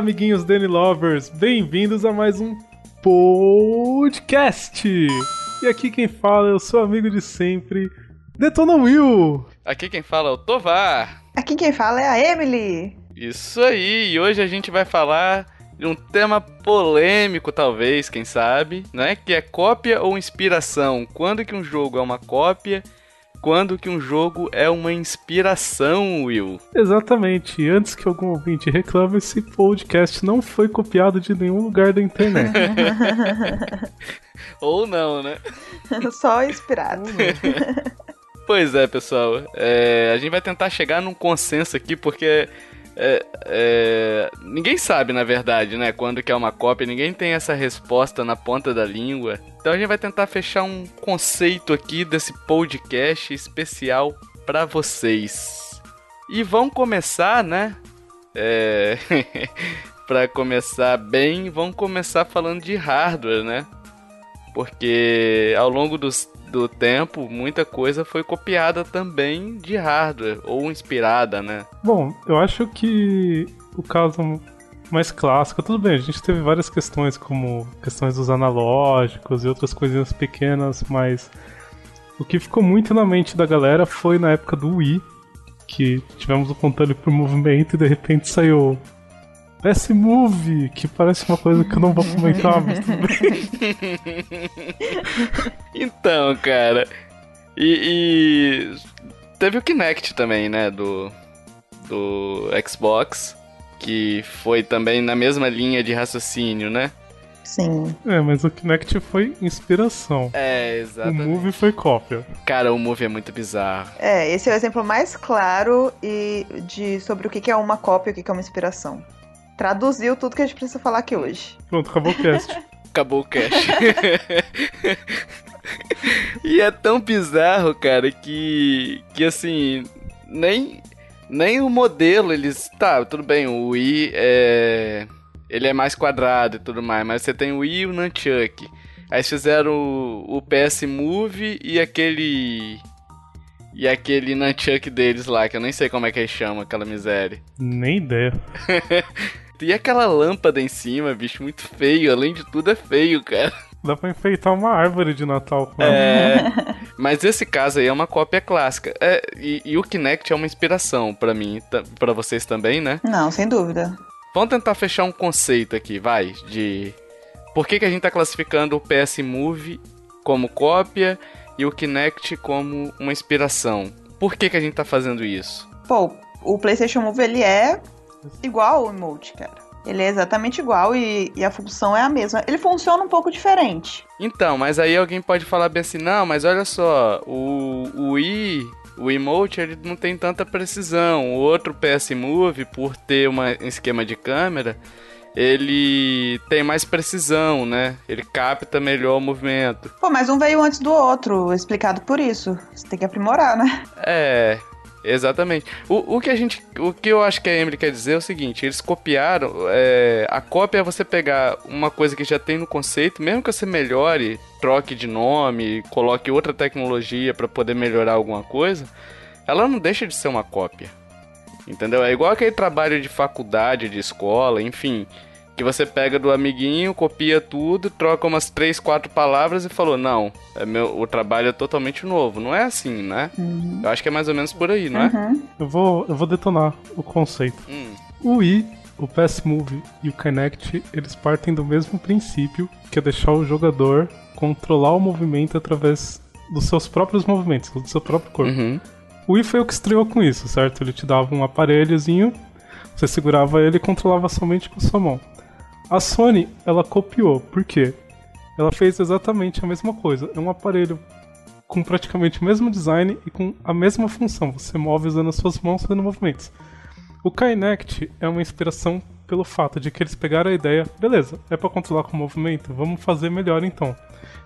Olá, amiguinhos Danny Lovers, bem-vindos a mais um podcast. E aqui quem fala é o seu amigo de sempre, Detona Will. Aqui quem fala é o Tovar. Aqui quem fala é a Emily. Isso aí, e hoje a gente vai falar de um tema polêmico, talvez, quem sabe, né? Que é cópia ou inspiração. Quando que um jogo é uma cópia quando que um jogo é uma inspiração, Will. Exatamente. Antes que algum ouvinte reclame, esse podcast não foi copiado de nenhum lugar da internet. Ou não, né? Só inspirado. pois é, pessoal. É, a gente vai tentar chegar num consenso aqui, porque é, é, ninguém sabe, na verdade, né? Quando que é uma cópia, ninguém tem essa resposta na ponta da língua. Então a gente vai tentar fechar um conceito aqui desse podcast especial para vocês. E vamos começar, né? É... para começar bem, vamos começar falando de hardware, né? Porque ao longo dos do tempo, muita coisa foi copiada também de hardware, ou inspirada, né? Bom, eu acho que o caso mais clássico, tudo bem, a gente teve várias questões, como questões dos analógicos e outras coisinhas pequenas, mas o que ficou muito na mente da galera foi na época do Wii, que tivemos o controle por movimento e de repente saiu esse Move, que parece uma coisa que eu não vou comentar, mas tudo bem. então, cara. E, e, teve o Kinect também, né? Do, do Xbox. Que foi também na mesma linha de raciocínio, né? Sim. É, mas o Kinect foi inspiração. É, exatamente. O Move foi cópia. Cara, o Move é muito bizarro. É, esse é o exemplo mais claro e de sobre o que é uma cópia e o que é uma inspiração traduziu tudo que a gente precisa falar aqui hoje. Pronto, acabou o cast. acabou o cast. e é tão bizarro, cara, que que assim, nem nem o modelo eles, tá, tudo bem, o Wii é ele é mais quadrado e tudo mais, mas você tem o Wii e o Nunchuck. Aí fizeram o, o PS Move e aquele e aquele nunchuck deles lá, que eu nem sei como é que eles chamam aquela miséria. Nem ideia. E aquela lâmpada em cima, bicho, muito feio. Além de tudo, é feio, cara. Dá pra enfeitar uma árvore de Natal com ela. É. Mas esse caso aí é uma cópia clássica. É, e, e o Kinect é uma inspiração para mim, para vocês também, né? Não, sem dúvida. Vamos tentar fechar um conceito aqui, vai, de por que, que a gente tá classificando o PS Move como cópia e o Kinect como uma inspiração. Por que, que a gente tá fazendo isso? Pô, o PlayStation Move ele é igual o emote, cara. Ele é exatamente igual e, e, a função é a mesma. Ele funciona um pouco diferente. Então, mas aí alguém pode falar bem assim, não, mas olha só, o, o Wii, o emote, ele não tem tanta precisão. O outro PS Move, por ter um esquema de câmera, ele tem mais precisão, né? Ele capta melhor o movimento. Pô, mas um veio antes do outro, explicado por isso. Você tem que aprimorar, né? É, Exatamente. O, o que a gente. O que eu acho que a Emily quer dizer é o seguinte: eles copiaram. É, a cópia é você pegar uma coisa que já tem no conceito, mesmo que você melhore, troque de nome, coloque outra tecnologia para poder melhorar alguma coisa, ela não deixa de ser uma cópia. Entendeu? É igual aquele trabalho de faculdade, de escola, enfim que você pega do amiguinho, copia tudo, troca umas três, quatro palavras e falou: Não, é meu, o trabalho é totalmente novo. Não é assim, né? Uhum. Eu acho que é mais ou menos por aí, não é? Uhum. Eu, vou, eu vou detonar o conceito. Hum. O Wii, o PS Move e o Kinect, eles partem do mesmo princípio, que é deixar o jogador controlar o movimento através dos seus próprios movimentos, do seu próprio corpo. Uhum. O Wii foi o que estreou com isso, certo? Ele te dava um aparelhozinho, você segurava ele e controlava somente com sua mão. A Sony, ela copiou. Por quê? Ela fez exatamente a mesma coisa. É um aparelho com praticamente o mesmo design e com a mesma função. Você move usando as suas mãos fazendo movimentos. O Kinect é uma inspiração pelo fato de que eles pegaram a ideia, beleza, é para controlar com o movimento, vamos fazer melhor então.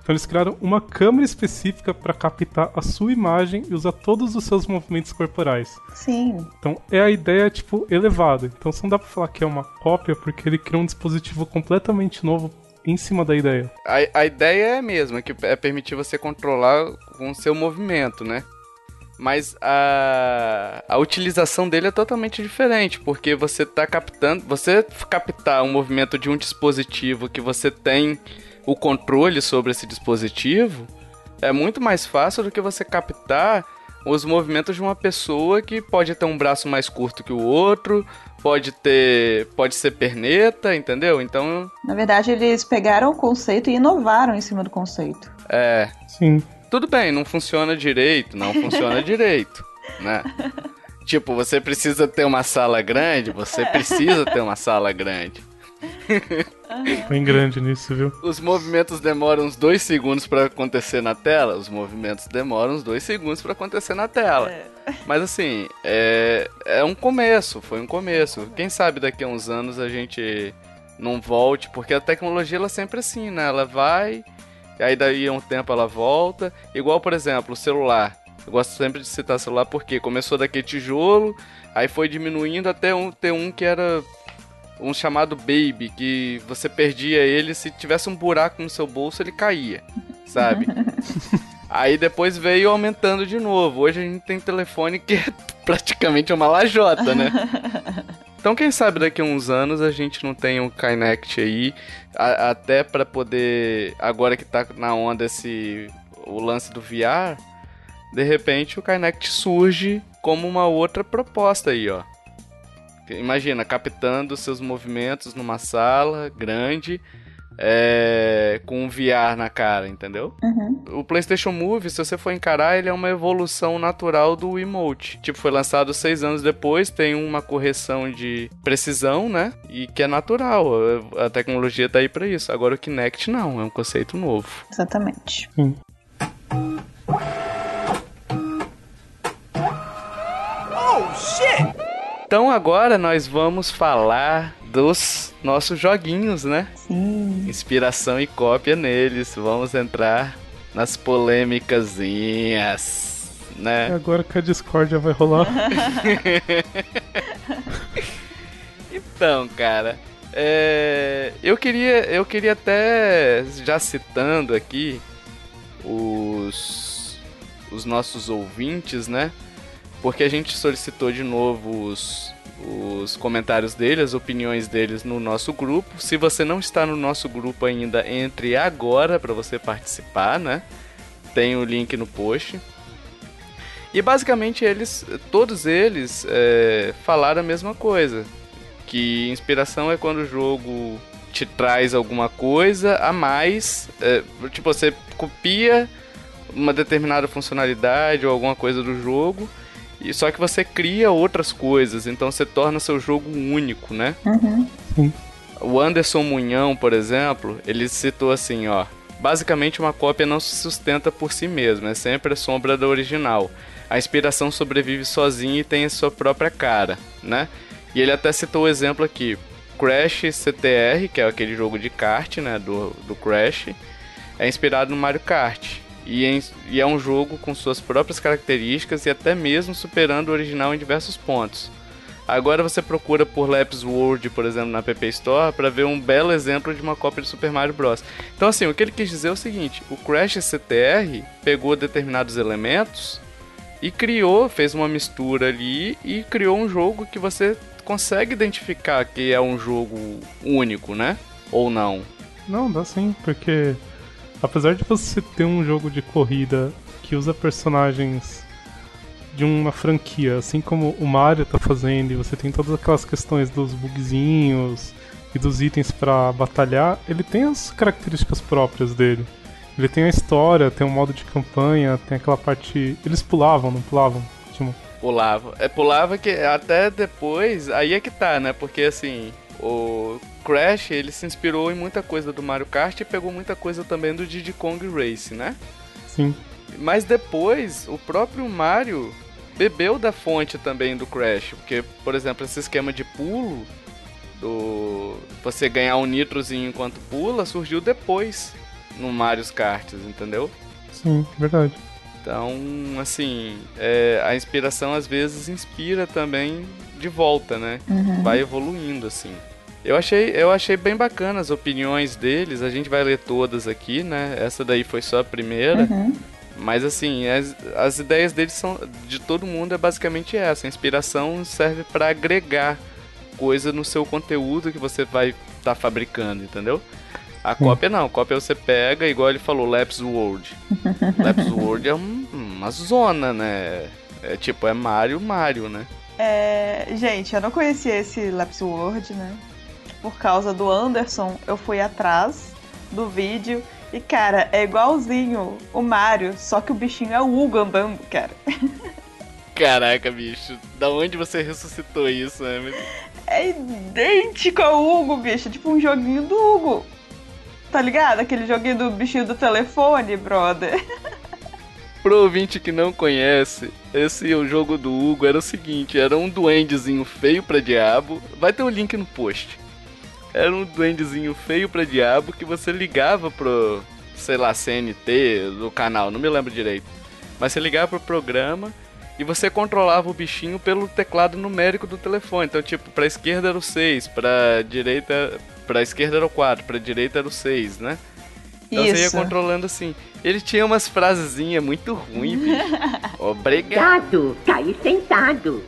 Então eles criaram uma câmera específica para captar a sua imagem e usar todos os seus movimentos corporais. Sim. Então é a ideia tipo elevada. Então você não dá para falar que é uma cópia porque ele criou um dispositivo completamente novo em cima da ideia. A, a ideia é a mesma, que é permitir você controlar com o seu movimento, né? Mas a, a utilização dele é totalmente diferente, porque você está captando. Você captar o um movimento de um dispositivo que você tem o controle sobre esse dispositivo é muito mais fácil do que você captar os movimentos de uma pessoa que pode ter um braço mais curto que o outro, pode ter, pode ser perneta, entendeu? Então, na verdade, eles pegaram o conceito e inovaram em cima do conceito. É. Sim. Tudo bem, não funciona direito, não funciona direito, né? Tipo, você precisa ter uma sala grande, você precisa ter uma sala grande. Bem grande nisso, viu? Os movimentos demoram uns dois segundos para acontecer na tela. Os movimentos demoram uns dois segundos para acontecer na tela. É. Mas assim, é, é um começo, foi um começo. Quem sabe daqui a uns anos a gente não volte, porque a tecnologia ela é sempre assim, né? Ela vai, aí daí um tempo ela volta. Igual, por exemplo, o celular. Eu gosto sempre de citar celular porque começou daquele tijolo, aí foi diminuindo até um, ter um que era um chamado Baby, que você perdia ele, se tivesse um buraco no seu bolso, ele caía, sabe? Aí depois veio aumentando de novo. Hoje a gente tem telefone que é praticamente uma lajota, né? Então quem sabe daqui a uns anos a gente não tem um Kinect aí, a, até para poder, agora que tá na onda esse o lance do VR, de repente o Kinect surge como uma outra proposta aí, ó. Imagina, captando seus movimentos numa sala grande, é, com um VR na cara, entendeu? Uhum. O PlayStation Move, se você for encarar, ele é uma evolução natural do emote. Tipo, foi lançado seis anos depois, tem uma correção de precisão, né? E que é natural. A tecnologia tá aí para isso. Agora o Kinect não, é um conceito novo. Exatamente. Hum. Oh, shit! Então agora nós vamos falar dos nossos joguinhos, né? Sim. Inspiração e cópia neles. Vamos entrar nas polêmicasinhas, né? É agora que a discórdia vai rolar. então, cara, é... eu queria, eu queria até já citando aqui os os nossos ouvintes, né? porque a gente solicitou de novo os, os comentários deles, as opiniões deles no nosso grupo. Se você não está no nosso grupo ainda, entre agora para você participar, né? Tem o link no post. E basicamente eles, todos eles, é, falaram a mesma coisa, que inspiração é quando o jogo te traz alguma coisa a mais, é, tipo você copia uma determinada funcionalidade ou alguma coisa do jogo e só que você cria outras coisas, então você torna seu jogo único, né? Uhum. O Anderson Munhão, por exemplo, ele citou assim, ó. Basicamente, uma cópia não se sustenta por si mesma, é sempre a sombra da original. A inspiração sobrevive sozinha e tem a sua própria cara, né? E ele até citou o exemplo aqui. Crash CTR, que é aquele jogo de kart, né, do, do Crash, é inspirado no Mario Kart. E, em, e é um jogo com suas próprias características e até mesmo superando o original em diversos pontos. Agora você procura por Laps World, por exemplo, na App Store, para ver um belo exemplo de uma cópia de Super Mario Bros. Então, assim, o que ele quis dizer é o seguinte: o Crash CTR pegou determinados elementos e criou, fez uma mistura ali e criou um jogo que você consegue identificar que é um jogo único, né? Ou não? Não, dá sim, porque apesar de você ter um jogo de corrida que usa personagens de uma franquia, assim como o Mario tá fazendo, e você tem todas aquelas questões dos bugzinhos e dos itens para batalhar, ele tem as características próprias dele. Ele tem a história, tem um modo de campanha, tem aquela parte. Eles pulavam, não pulavam? Tipo... Pulava. É, pulava que até depois. Aí é que tá, né? Porque assim. O Crash, ele se inspirou em muita coisa do Mario Kart e pegou muita coisa também do Diddy Kong Race, né? Sim. Mas depois, o próprio Mario bebeu da fonte também do Crash, porque, por exemplo, esse esquema de pulo, do você ganhar um nitrozinho enquanto pula, surgiu depois no Mario Kart, entendeu? Sim, verdade. Então, assim, é, a inspiração às vezes inspira também de volta, né? Uhum. Vai evoluindo, assim. Eu achei, eu achei bem bacana as opiniões deles. A gente vai ler todas aqui, né? Essa daí foi só a primeira. Uhum. Mas assim, as, as ideias dele são. de todo mundo é basicamente essa. A inspiração serve para agregar coisa no seu conteúdo que você vai estar tá fabricando, entendeu? A cópia não, a cópia você pega, igual ele falou, Laps World. Laps World é um, uma zona, né? É tipo, é Mario, Mario, né? É, gente, eu não conhecia esse Laps World, né? Por causa do Anderson, eu fui atrás do vídeo e, cara, é igualzinho o Mario, só que o bichinho é o Hugo andando, cara. Caraca, bicho, da onde você ressuscitou isso, né? É idêntico ao Hugo, bicho, tipo um joguinho do Hugo. Tá ligado? Aquele joguinho do bichinho do telefone, brother. Pro ouvinte que não conhece, esse o jogo do Hugo era o seguinte: era um duendezinho feio pra diabo. Vai ter o um link no post. Era um duendezinho feio pra diabo que você ligava pro, sei lá, CNT do canal, não me lembro direito. Mas você ligava pro programa e você controlava o bichinho pelo teclado numérico do telefone. Então, tipo, pra esquerda era o 6, pra direita pra esquerda era o 4, pra direita era o 6, né? Então Isso. você ia controlando assim. Ele tinha umas frasezinhas muito ruins, bicho. Obrigado. Caí sentado.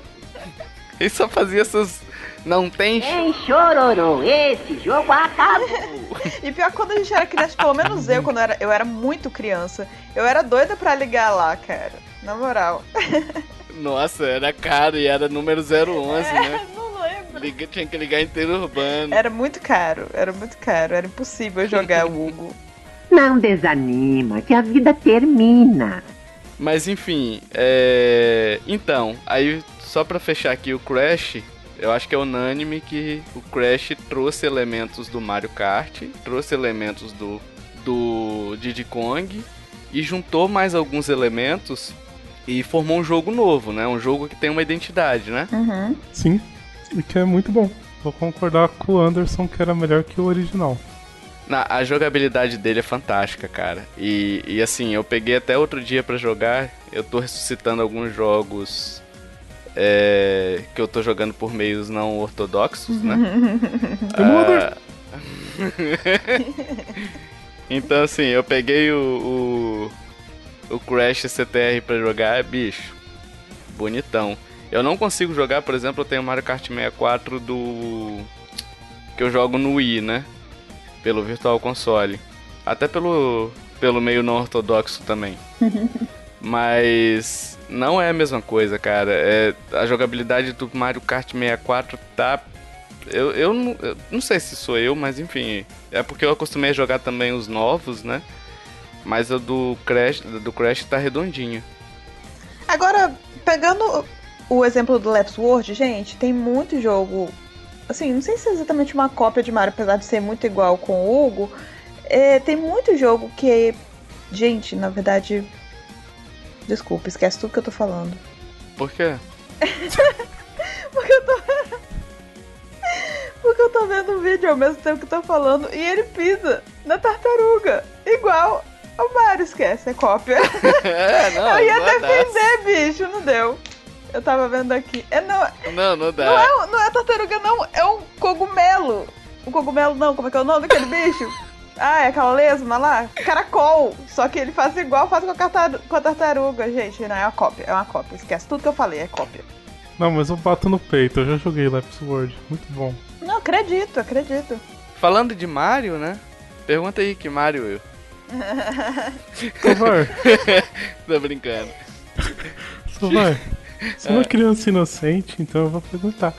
Ele só fazia essas. Não tem. Tem chororô, esse jogo acabou. e pior quando a gente era criança, pelo menos eu, quando eu era, eu era muito criança, eu era doida pra ligar lá, cara. Na moral. Nossa, era caro e era número 011, é, né? Não Liga, tinha que ligar inteiro urbano. Era muito caro, era muito caro, era impossível jogar o Hugo. Não desanima, que a vida termina. Mas enfim, é... então, aí só pra fechar aqui o Crash, eu acho que é unânime que o Crash trouxe elementos do Mario Kart, trouxe elementos do, do Diddy Kong e juntou mais alguns elementos e formou um jogo novo, né? Um jogo que tem uma identidade, né? Uhum. Sim. E que é muito bom. Vou concordar com o Anderson que era melhor que o original. Na, a jogabilidade dele é fantástica, cara. E, e assim, eu peguei até outro dia para jogar. Eu tô ressuscitando alguns jogos é, que eu tô jogando por meios não ortodoxos, né? ah, então assim, eu peguei o, o, o Crash CTR pra jogar, bicho, bonitão. Eu não consigo jogar, por exemplo, eu tenho Mario Kart 64 do. que eu jogo no Wii, né? Pelo Virtual Console. Até pelo, pelo meio não ortodoxo também. Mas não é a mesma coisa, cara. É, a jogabilidade do Mario Kart 64 tá. Eu, eu, não, eu não sei se sou eu, mas enfim. É porque eu acostumei a jogar também os novos, né? Mas o do Crash, do Crash tá redondinho. Agora, pegando o exemplo do Lapse World, gente, tem muito jogo. Assim, não sei se é exatamente uma cópia de Mario, apesar de ser muito igual com o Hugo. É, tem muito jogo que. Gente, na verdade. Desculpa, esquece tudo que eu tô falando. Por quê? Porque eu tô. Porque eu tô vendo o vídeo ao mesmo tempo que tô falando e ele pisa na tartaruga. Igual ao Mario, esquece, é cópia. É, não, eu ia defender, bicho, não deu. Eu tava vendo aqui. É, não, não, não dá. Não é, não é tartaruga, não. É um cogumelo. Um cogumelo, não. Como é que é o nome daquele bicho? Ah, é aquela lesma lá? Caracol. Só que ele faz igual faz com a, com a tartaruga, gente. Não, é uma cópia. É uma cópia. Esquece tudo que eu falei, é cópia. Não, mas eu bato no peito. Eu já joguei Lapis World. Muito bom. Não, acredito, acredito. Falando de Mario, né? Pergunta aí que Mario eu. Sovar. Tô brincando. Sovar. Sou uma criança inocente, então eu vou perguntar.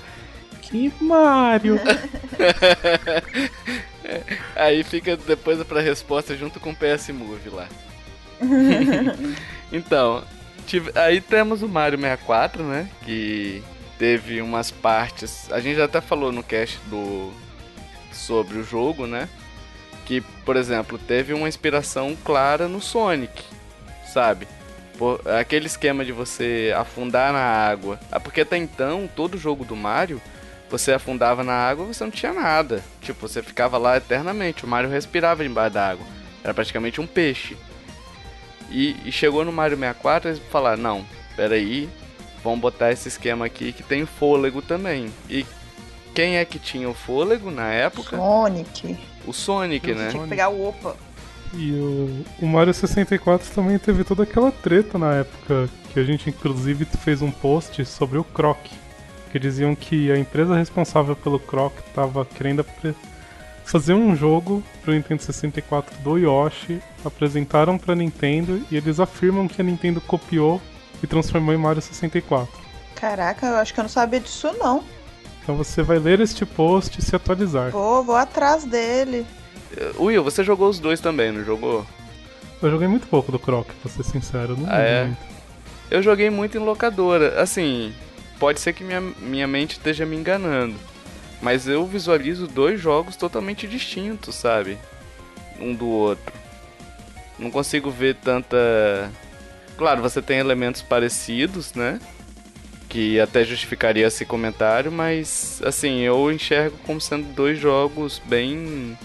Que Mario? Aí fica depois pra resposta junto com o PS Move lá. então, tive, aí temos o Mario 64, né? Que teve umas partes. A gente já até falou no cast do sobre o jogo, né? Que, por exemplo, teve uma inspiração clara no Sonic, sabe? Por, aquele esquema de você afundar na água. Ah, porque até então, todo jogo do Mario, você afundava na água e você não tinha nada. Tipo, você ficava lá eternamente. O Mario respirava embaixo da água. Era praticamente um peixe. E, e chegou no Mario 64 e falaram, não, peraí, vamos botar esse esquema aqui que tem fôlego também. E quem é que tinha o fôlego na época? Sonic. O Sonic, né? Tinha que pegar o Opa. E o, o Mario 64 também teve toda aquela treta na época, que a gente inclusive fez um post sobre o Croc. Que diziam que a empresa responsável pelo Croc estava querendo fazer um jogo pro Nintendo 64 do Yoshi, apresentaram pra Nintendo e eles afirmam que a Nintendo copiou e transformou em Mario 64. Caraca, eu acho que eu não sabia disso não. Então você vai ler este post e se atualizar. Vou, vou atrás dele. Will, você jogou os dois também, não jogou? Eu joguei muito pouco do Croc, pra ser sincero. Não ah, é? muito. Eu joguei muito em locadora. Assim, pode ser que minha, minha mente esteja me enganando. Mas eu visualizo dois jogos totalmente distintos, sabe? Um do outro. Não consigo ver tanta. Claro, você tem elementos parecidos, né? Que até justificaria esse comentário, mas assim, eu enxergo como sendo dois jogos bem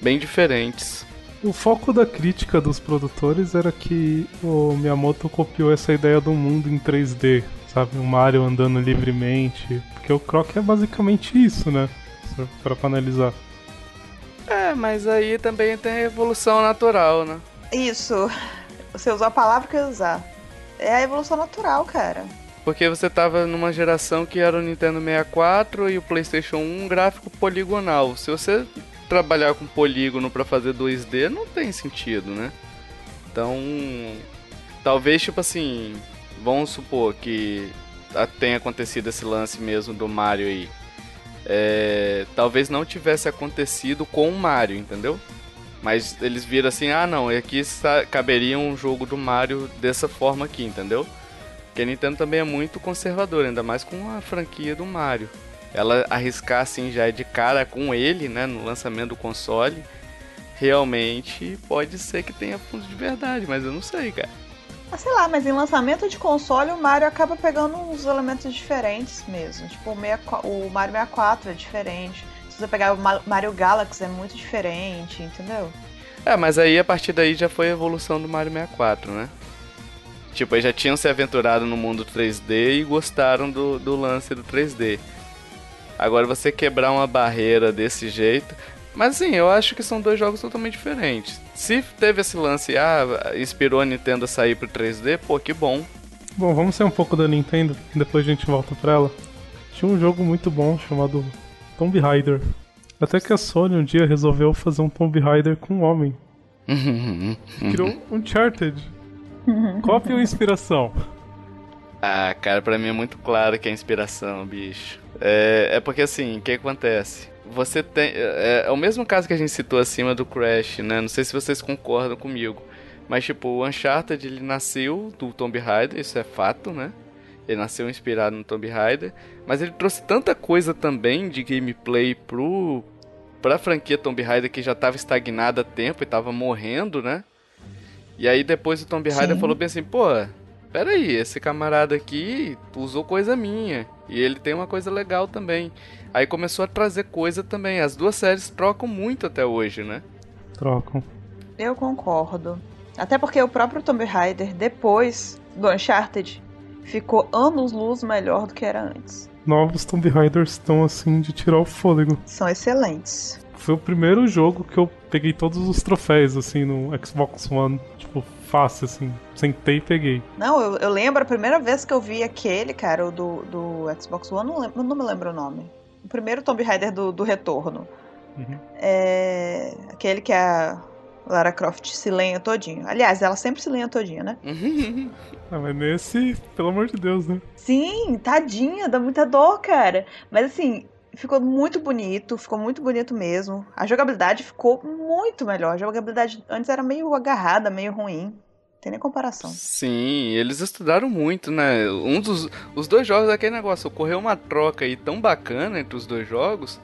bem diferentes. O foco da crítica dos produtores era que o Miyamoto copiou essa ideia do mundo em 3D, sabe? O Mario andando livremente. Porque o Croc é basicamente isso, né? Pra analisar. É, mas aí também tem a evolução natural, né? Isso. Você usou a palavra que eu ia usar. É a evolução natural, cara. Porque você tava numa geração que era o Nintendo 64 e o PlayStation 1 gráfico poligonal. Se você trabalhar com polígono para fazer 2D não tem sentido, né? Então, talvez tipo assim, vamos supor que tenha acontecido esse lance mesmo do Mario aí. É, talvez não tivesse acontecido com o Mario, entendeu? Mas eles viram assim, ah não, aqui caberia um jogo do Mario dessa forma aqui, entendeu? Porque a Nintendo também é muito conservadora, ainda mais com a franquia do Mario ela arriscar assim já de cara com ele, né, no lançamento do console, realmente pode ser que tenha fundo de verdade, mas eu não sei, cara. Ah, sei lá, mas em lançamento de console o Mario acaba pegando uns elementos diferentes mesmo. Tipo, o, Mario 64 é diferente. Se você pegar o Mario Galaxy é muito diferente, entendeu? É, mas aí a partir daí já foi a evolução do Mario 64, né? Tipo, eles já tinham se aventurado no mundo 3D e gostaram do, do lance do 3D. Agora você quebrar uma barreira desse jeito. Mas assim, eu acho que são dois jogos totalmente diferentes. Se teve esse lance, ah, inspirou a Nintendo a sair pro 3D, pô, que bom. Bom, vamos ser um pouco da Nintendo, depois a gente volta pra ela. Tinha um jogo muito bom chamado Tomb Raider. Até que a Sony um dia resolveu fazer um Tomb Raider com um homem. Criou um Uncharted. Cópia ou inspiração? Ah, cara, pra mim é muito claro que é inspiração, bicho. É, é porque assim, o que acontece? Você tem. É, é, o mesmo caso que a gente citou acima do Crash, né? Não sei se vocês concordam comigo. Mas, tipo, o Uncharted ele nasceu do Tomb Raider, isso é fato, né? Ele nasceu inspirado no Tomb Raider. Mas ele trouxe tanta coisa também de gameplay pro, pra franquia Tomb Raider que já estava estagnada há tempo e estava morrendo, né? E aí depois o Tomb Raider Sim. falou bem assim, pô, pera aí, esse camarada aqui usou coisa minha. E ele tem uma coisa legal também. Aí começou a trazer coisa também. As duas séries trocam muito até hoje, né? Trocam. Eu concordo. Até porque o próprio Tomb Raider, depois do Uncharted, ficou anos-luz melhor do que era antes. Novos Tomb Raiders estão assim de tirar o fôlego. São excelentes. Foi o primeiro jogo que eu peguei todos os troféus assim no Xbox One. Tipo, fácil, assim. Sentei e peguei. Não, eu, eu, lembro a primeira vez que eu vi aquele, cara, o do, do Xbox One, não, lembro, não me lembro o nome. O primeiro Tomb Raider do, do retorno. Uhum. É. Aquele que a Lara Croft se lenha todinho. Aliás, ela sempre se lenha todinha, né? ah, mas nesse, pelo amor de Deus, né? Sim, tadinha, dá muita dor, cara. Mas assim, ficou muito bonito, ficou muito bonito mesmo. A jogabilidade ficou muito melhor. A jogabilidade antes era meio agarrada, meio ruim. Tem nem comparação. Sim, eles estudaram muito, né? Um dos os dois jogos aquele negócio, ocorreu uma troca aí tão bacana entre os dois jogos.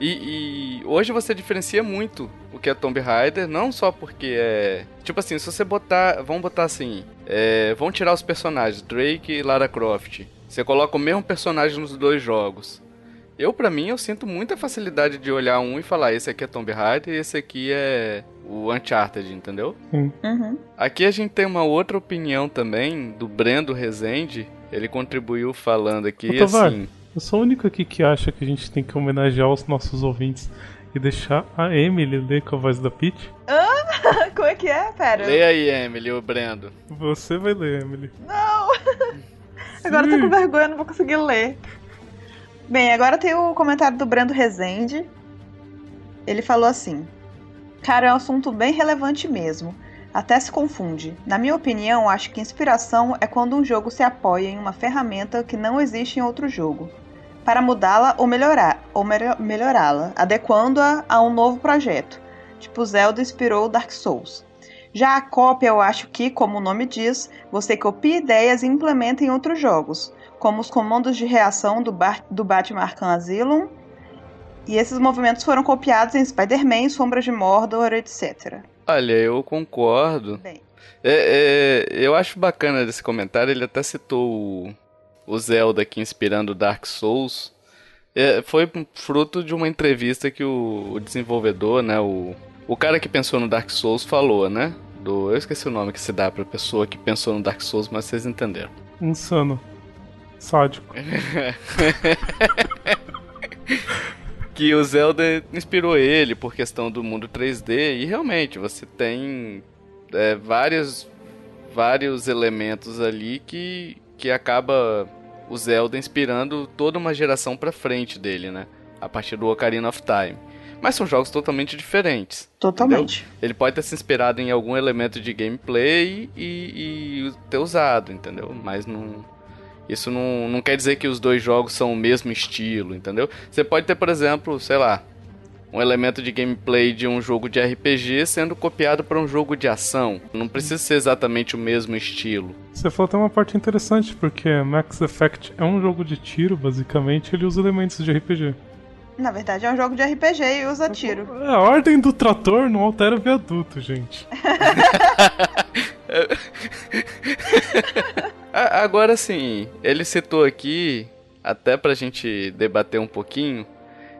E, e, hoje você diferencia muito o que é Tomb Raider, não só porque é. Tipo assim, se você botar. Vamos botar assim. É, vão tirar os personagens, Drake e Lara Croft. Você coloca o mesmo personagem nos dois jogos. Eu, para mim, eu sinto muita facilidade de olhar um e falar: esse aqui é Tomb Raider e esse aqui é o Uncharted, entendeu? Uhum. Aqui a gente tem uma outra opinião também do Brendo Rezende. Ele contribuiu falando aqui Ô, assim. Eu sou o único aqui que acha que a gente tem que homenagear os nossos ouvintes e deixar a Emily ler com a voz da Peach. Ah, que é? Pera. Leia aí, Emily, o Brendo. Você vai ler, Emily. Não! agora eu tô com vergonha, não vou conseguir ler. Bem, agora tem o comentário do Brando Rezende. Ele falou assim: Cara, é um assunto bem relevante mesmo. Até se confunde. Na minha opinião, acho que inspiração é quando um jogo se apoia em uma ferramenta que não existe em outro jogo, para mudá-la ou melhorar, ou melhorá-la, adequando-a a um novo projeto. Tipo Zelda inspirou Dark Souls. Já a cópia, eu acho que, como o nome diz, você copia ideias e implementa em outros jogos, como os comandos de reação do, Bar do Batman Arkham Asylum, e esses movimentos foram copiados em Spider-Man, Sombras de Mordor, etc. Olha, eu concordo. Bem. É, é, eu acho bacana desse comentário, ele até citou o, o Zelda aqui inspirando Dark Souls. É, foi fruto de uma entrevista que o, o, desenvolvedor, né, o, o cara que pensou no Dark Souls falou, né? Do, eu esqueci o nome que se dá pra pessoa que pensou no Dark Souls, mas vocês entenderam. Insano. Sádico. que o Zelda inspirou ele por questão do mundo 3D e realmente você tem é, vários vários elementos ali que que acaba o Zelda inspirando toda uma geração para frente dele, né? A partir do Ocarina of Time. Mas são jogos totalmente diferentes. Totalmente. Entendeu? Ele pode ter se inspirado em algum elemento de gameplay e, e ter usado, entendeu? Mas não, isso não, não quer dizer que os dois jogos são o mesmo estilo, entendeu? Você pode ter, por exemplo, sei lá, um elemento de gameplay de um jogo de RPG sendo copiado para um jogo de ação. Não precisa ser exatamente o mesmo estilo. Você falou até uma parte interessante, porque Max Effect é um jogo de tiro, basicamente, ele usa elementos de RPG. Na verdade, é um jogo de RPG e usa tiro. A ordem do trator não altera o viaduto, gente. Agora sim, ele citou aqui, até pra gente debater um pouquinho,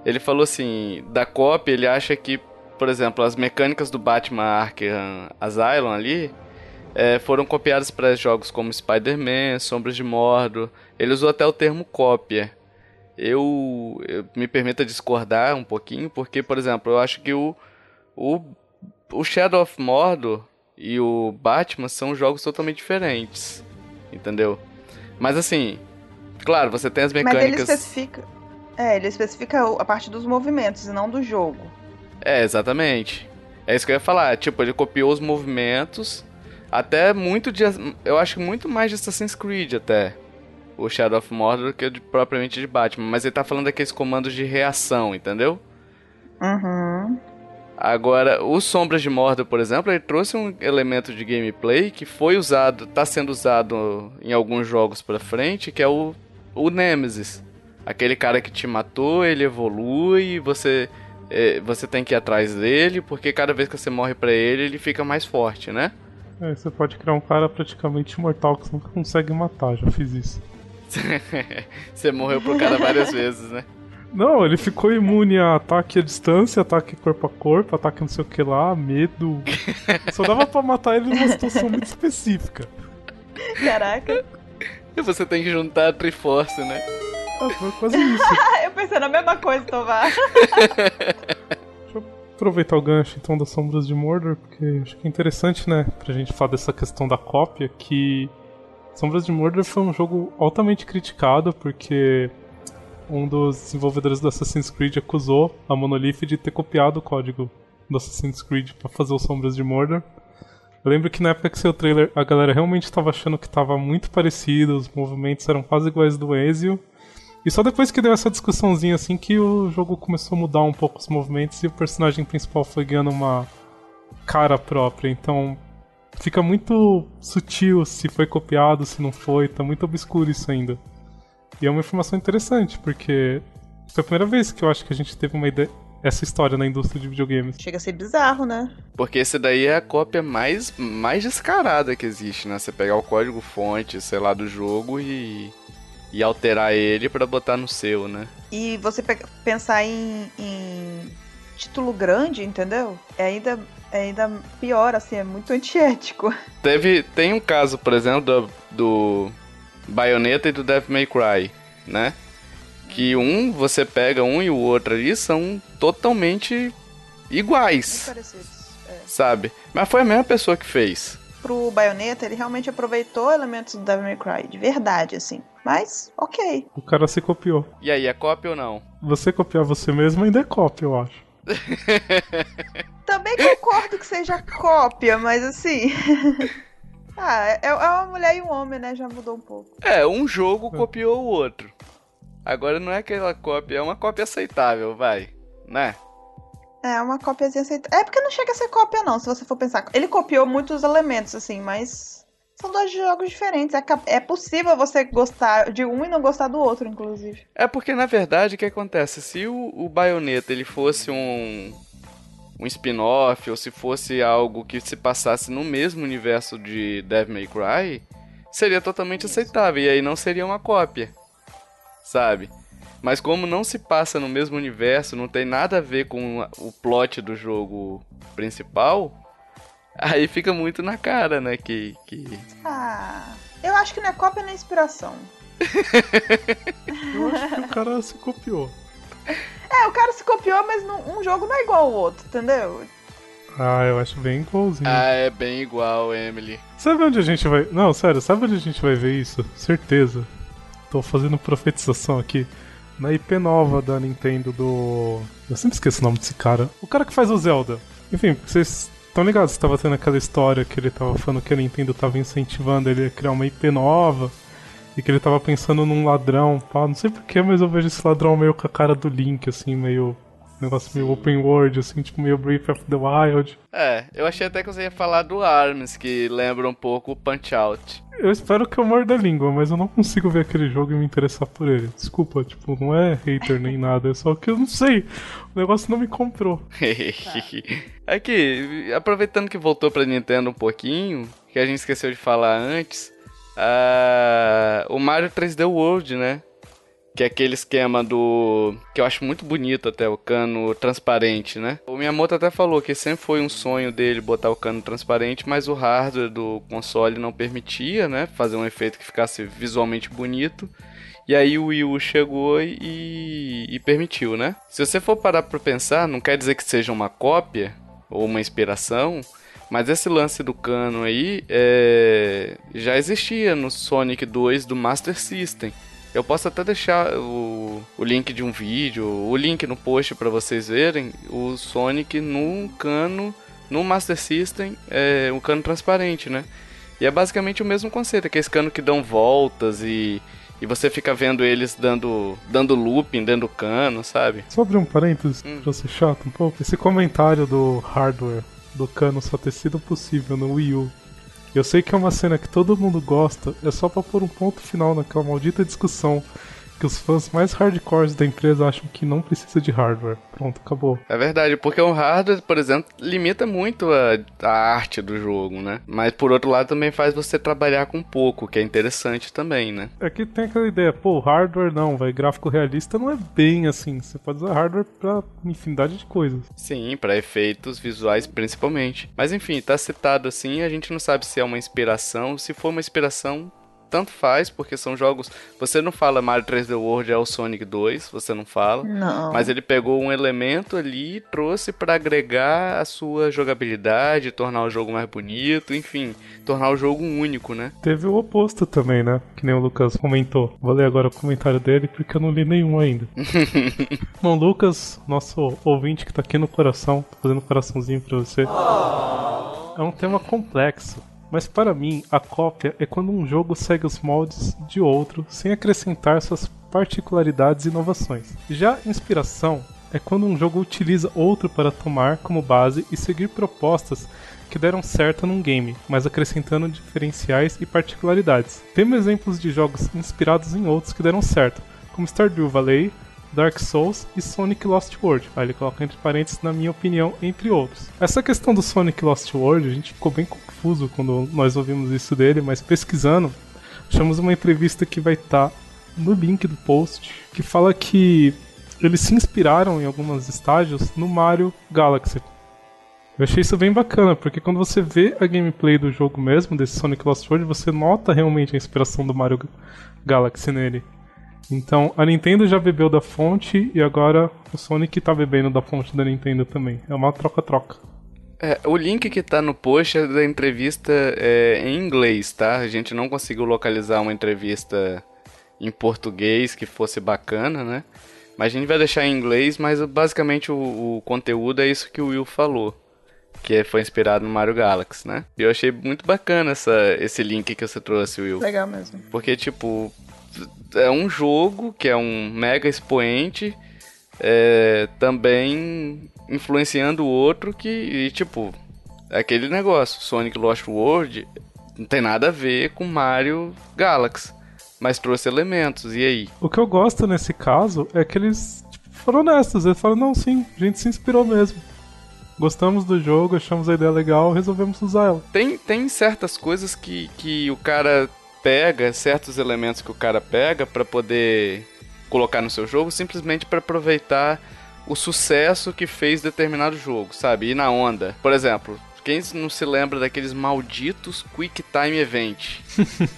ele falou assim, da cópia ele acha que, por exemplo, as mecânicas do Batman Arkham Asylum ali é, foram copiadas para jogos como Spider-Man, Sombras de Mordor. Ele usou até o termo cópia. Eu, eu me permita discordar um pouquinho, porque, por exemplo, eu acho que o, o, o Shadow of Mordor e o Batman são jogos totalmente diferentes. Entendeu? Mas assim, claro, você tem as mecânicas. Mas ele especifica. É, ele especifica a parte dos movimentos e não do jogo. É, exatamente. É isso que eu ia falar. Tipo, ele copiou os movimentos. Até muito de. Eu acho muito mais de Assassin's Creed até. O Shadow of Mordor do que de, propriamente de Batman. Mas ele tá falando daqueles comandos de reação, entendeu? Uhum. Agora, o Sombras de Mordor, por exemplo, ele trouxe um elemento de gameplay que foi usado, está sendo usado em alguns jogos pra frente, que é o, o Nemesis. Aquele cara que te matou, ele evolui, você é, você tem que ir atrás dele, porque cada vez que você morre para ele, ele fica mais forte, né? É, você pode criar um cara praticamente imortal que você nunca consegue matar, já fiz isso. você morreu pro cara várias vezes, né? Não, ele ficou imune a ataque à distância, ataque corpo a corpo, ataque não sei o que lá, medo. Só dava pra matar ele numa situação muito específica. Caraca. E você tem que juntar a Triforce, né? Ah, foi quase isso. eu pensei na mesma coisa, Tovar. Deixa eu aproveitar o gancho então das Sombras de Mordor, porque acho que é interessante, né, pra gente falar dessa questão da cópia, que Sombras de Mordor foi um jogo altamente criticado, porque um dos desenvolvedores do Assassin's Creed acusou a Monolith de ter copiado o código do Assassin's Creed para fazer os Sombras de Mordor. Eu lembro que na época que saiu o trailer, a galera realmente estava achando que estava muito parecido, os movimentos eram quase iguais do Ezio. E só depois que deu essa discussãozinha assim que o jogo começou a mudar um pouco os movimentos e o personagem principal foi ganhando uma cara própria. Então fica muito sutil se foi copiado, se não foi, tá muito obscuro isso ainda. E é uma informação interessante, porque foi a primeira vez que eu acho que a gente teve uma ideia, essa história na indústria de videogames. Chega a ser bizarro, né? Porque esse daí é a cópia mais, mais descarada que existe, né? Você pegar o código fonte, sei lá, do jogo e, e alterar ele para botar no seu, né? E você pensar em, em título grande, entendeu? É ainda, é ainda pior, assim, é muito antiético. Teve, tem um caso, por exemplo, do, do Bayonetta e do Devil May Cry, né? Que um, você pega um e o outro ali, são totalmente iguais. Sabe? Mas foi a mesma pessoa que fez. Pro Bayonetta, ele realmente aproveitou elementos do Devil May Cry, de verdade, assim. Mas, ok. O cara se copiou. E aí, é cópia ou não? Você copiar você mesmo ainda é cópia, eu acho. Também concordo que seja cópia, mas assim. ah, é, é uma mulher e um homem, né? Já mudou um pouco. É, um jogo copiou o outro. Agora não é aquela cópia, é uma cópia aceitável, vai. Né? É, uma cópiazinha aceitável. É porque não chega a ser cópia, não, se você for pensar. Ele copiou muitos elementos, assim, mas. São dois jogos diferentes. É, é possível você gostar de um e não gostar do outro, inclusive. É porque, na verdade, o que acontece? Se o, o Bayonetta ele fosse um, um spin-off, ou se fosse algo que se passasse no mesmo universo de Devil May Cry, seria totalmente aceitável, e aí não seria uma cópia, sabe? Mas como não se passa no mesmo universo, não tem nada a ver com o plot do jogo principal, aí fica muito na cara, né, que... que... Ah. Eu acho que não é cópia nem inspiração. Eu acho que o cara se copiou. É, o cara se copiou, mas não- um jogo não é igual ao outro, entendeu? Ah, eu acho bem igualzinho. Ah, é bem igual, Emily. Sabe onde a gente vai. Não, sério, sabe onde a gente vai ver isso? Certeza. Tô fazendo profetização aqui. Na IP nova da Nintendo do. Eu sempre esqueço o nome desse cara. O cara que faz o Zelda. Enfim, vocês estão ligados? Tava tendo aquela história que ele tava falando que a Nintendo tava incentivando ele a criar uma IP nova. E que ele tava pensando num ladrão. Pá. Não sei porquê, mas eu vejo esse ladrão meio com a cara do Link, assim, meio. Negócio meio open world, assim, tipo meio Breath of the Wild. É, eu achei até que você ia falar do ARMS, que lembra um pouco o Punch Out. Eu espero que eu morda a língua, mas eu não consigo ver aquele jogo e me interessar por ele. Desculpa, tipo, não é hater nem nada, é só que eu não sei. O negócio não me comprou. Aqui, aproveitando que voltou pra Nintendo um pouquinho, que a gente esqueceu de falar antes, ah, o Mario 3D World, né? Que é aquele esquema do. que eu acho muito bonito até, o cano transparente, né? O Miyamoto até falou que sempre foi um sonho dele botar o cano transparente, mas o hardware do console não permitia, né? Fazer um efeito que ficasse visualmente bonito. E aí o Wii U chegou e, e permitiu, né? Se você for parar pra pensar, não quer dizer que seja uma cópia ou uma inspiração, mas esse lance do cano aí é, já existia no Sonic 2 do Master System. Eu posso até deixar o, o link de um vídeo, o link no post para vocês verem o Sonic num cano no Master System, é um cano transparente, né? E é basicamente o mesmo conceito, aquele cano que dão voltas e, e você fica vendo eles dando, dando looping dentro do cano, sabe? Só abrir um parênteses Hum. pra ser chato um pouco. Esse comentário do hardware do cano só ter sido possível no Wii U. Eu sei que é uma cena que todo mundo gosta, é só pra pôr um ponto final naquela maldita discussão que os fãs mais hardcores da empresa acham que não precisa de hardware. Pronto, acabou. É verdade, porque o hardware, por exemplo, limita muito a, a arte do jogo, né? Mas por outro lado também faz você trabalhar com pouco, que é interessante também, né? É que tem aquela ideia, pô, hardware não, vai, gráfico realista não é bem assim. Você pode usar hardware pra infinidade de coisas. Sim, para efeitos visuais principalmente. Mas enfim, tá citado assim, a gente não sabe se é uma inspiração, se for uma inspiração, tanto faz, porque são jogos. Você não fala Mario 3D World é o Sonic 2, você não fala. Não. Mas ele pegou um elemento ali e trouxe para agregar a sua jogabilidade, tornar o jogo mais bonito, enfim, tornar o jogo único, né? Teve o oposto também, né? Que nem o Lucas comentou. Vou ler agora o comentário dele porque eu não li nenhum ainda. Bom, Lucas, nosso ouvinte que tá aqui no coração, tô fazendo um coraçãozinho pra você. É um tema complexo. Mas para mim, a cópia é quando um jogo segue os moldes de outro sem acrescentar suas particularidades e inovações. Já inspiração é quando um jogo utiliza outro para tomar como base e seguir propostas que deram certo num game, mas acrescentando diferenciais e particularidades. Temos exemplos de jogos inspirados em outros que deram certo, como Stardew Valley, Dark Souls e Sonic Lost World. Aí ele coloca entre parênteses, na minha opinião, entre outros. Essa questão do Sonic Lost World, a gente ficou bem confuso quando nós ouvimos isso dele, mas pesquisando, achamos uma entrevista que vai estar no link do post, que fala que eles se inspiraram em alguns estágios no Mario Galaxy. Eu achei isso bem bacana, porque quando você vê a gameplay do jogo mesmo, desse Sonic Lost World, você nota realmente a inspiração do Mario Galaxy nele. Então, a Nintendo já bebeu da fonte e agora o Sonic tá bebendo da fonte da Nintendo também. É uma troca-troca. É, o link que tá no post é da entrevista é, em inglês, tá? A gente não conseguiu localizar uma entrevista em português que fosse bacana, né? Mas a gente vai deixar em inglês, mas basicamente o, o conteúdo é isso que o Will falou. Que foi inspirado no Mario Galaxy, né? E eu achei muito bacana essa, esse link que você trouxe, Will. Legal mesmo. Porque, tipo, é um jogo que é um mega expoente, é, também influenciando o outro que, e, tipo, é aquele negócio, Sonic Lost World não tem nada a ver com Mario Galaxy, mas trouxe elementos, e aí? O que eu gosto nesse caso é que eles tipo, foram honestos, eles falaram, não, sim, a gente se inspirou mesmo. Gostamos do jogo, achamos a ideia legal, resolvemos usar ela. Tem, tem certas coisas que, que o cara pega, certos elementos que o cara pega para poder colocar no seu jogo, simplesmente para aproveitar o sucesso que fez determinado jogo, sabe? Ir na onda. Por exemplo, quem não se lembra daqueles malditos Quick Time Event?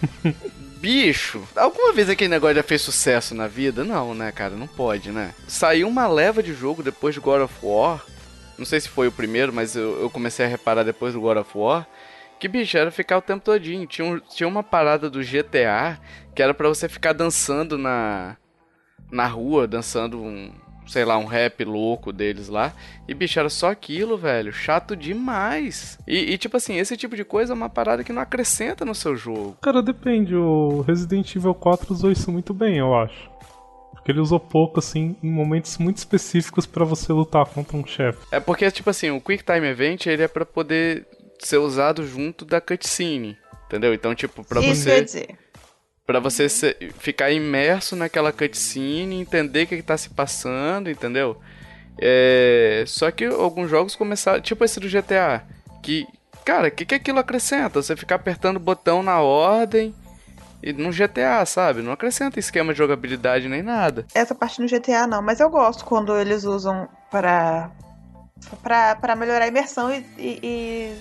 Bicho, alguma vez aquele negócio já fez sucesso na vida? Não, né, cara? Não pode, né? Saiu uma leva de jogo depois de God of War. Não sei se foi o primeiro, mas eu, eu comecei a reparar depois do God of War. Que bicho, era ficar o tempo todinho. Tinha, um, tinha uma parada do GTA que era para você ficar dançando na, na rua, dançando um, sei lá, um rap louco deles lá. E, bicho, era só aquilo, velho. Chato demais. E, e, tipo assim, esse tipo de coisa é uma parada que não acrescenta no seu jogo. Cara, depende. O Resident Evil 4 usou isso muito bem, eu acho. Porque ele usou pouco, assim, em momentos muito específicos para você lutar contra um chefe. É porque, tipo assim, o Quick Time Event, ele é para poder ser usado junto da cutscene. Entendeu? Então, tipo, pra Isso você. quer dizer. Pra você ficar imerso naquela cutscene, entender o que, que tá se passando, entendeu? É, Só que alguns jogos começaram. Tipo esse do GTA. Que. Cara, o que, que aquilo acrescenta? Você ficar apertando o botão na ordem. E no GTA, sabe? Não acrescenta esquema de jogabilidade nem nada. Essa parte no GTA não, mas eu gosto quando eles usam para pra melhorar a imersão e, e, e-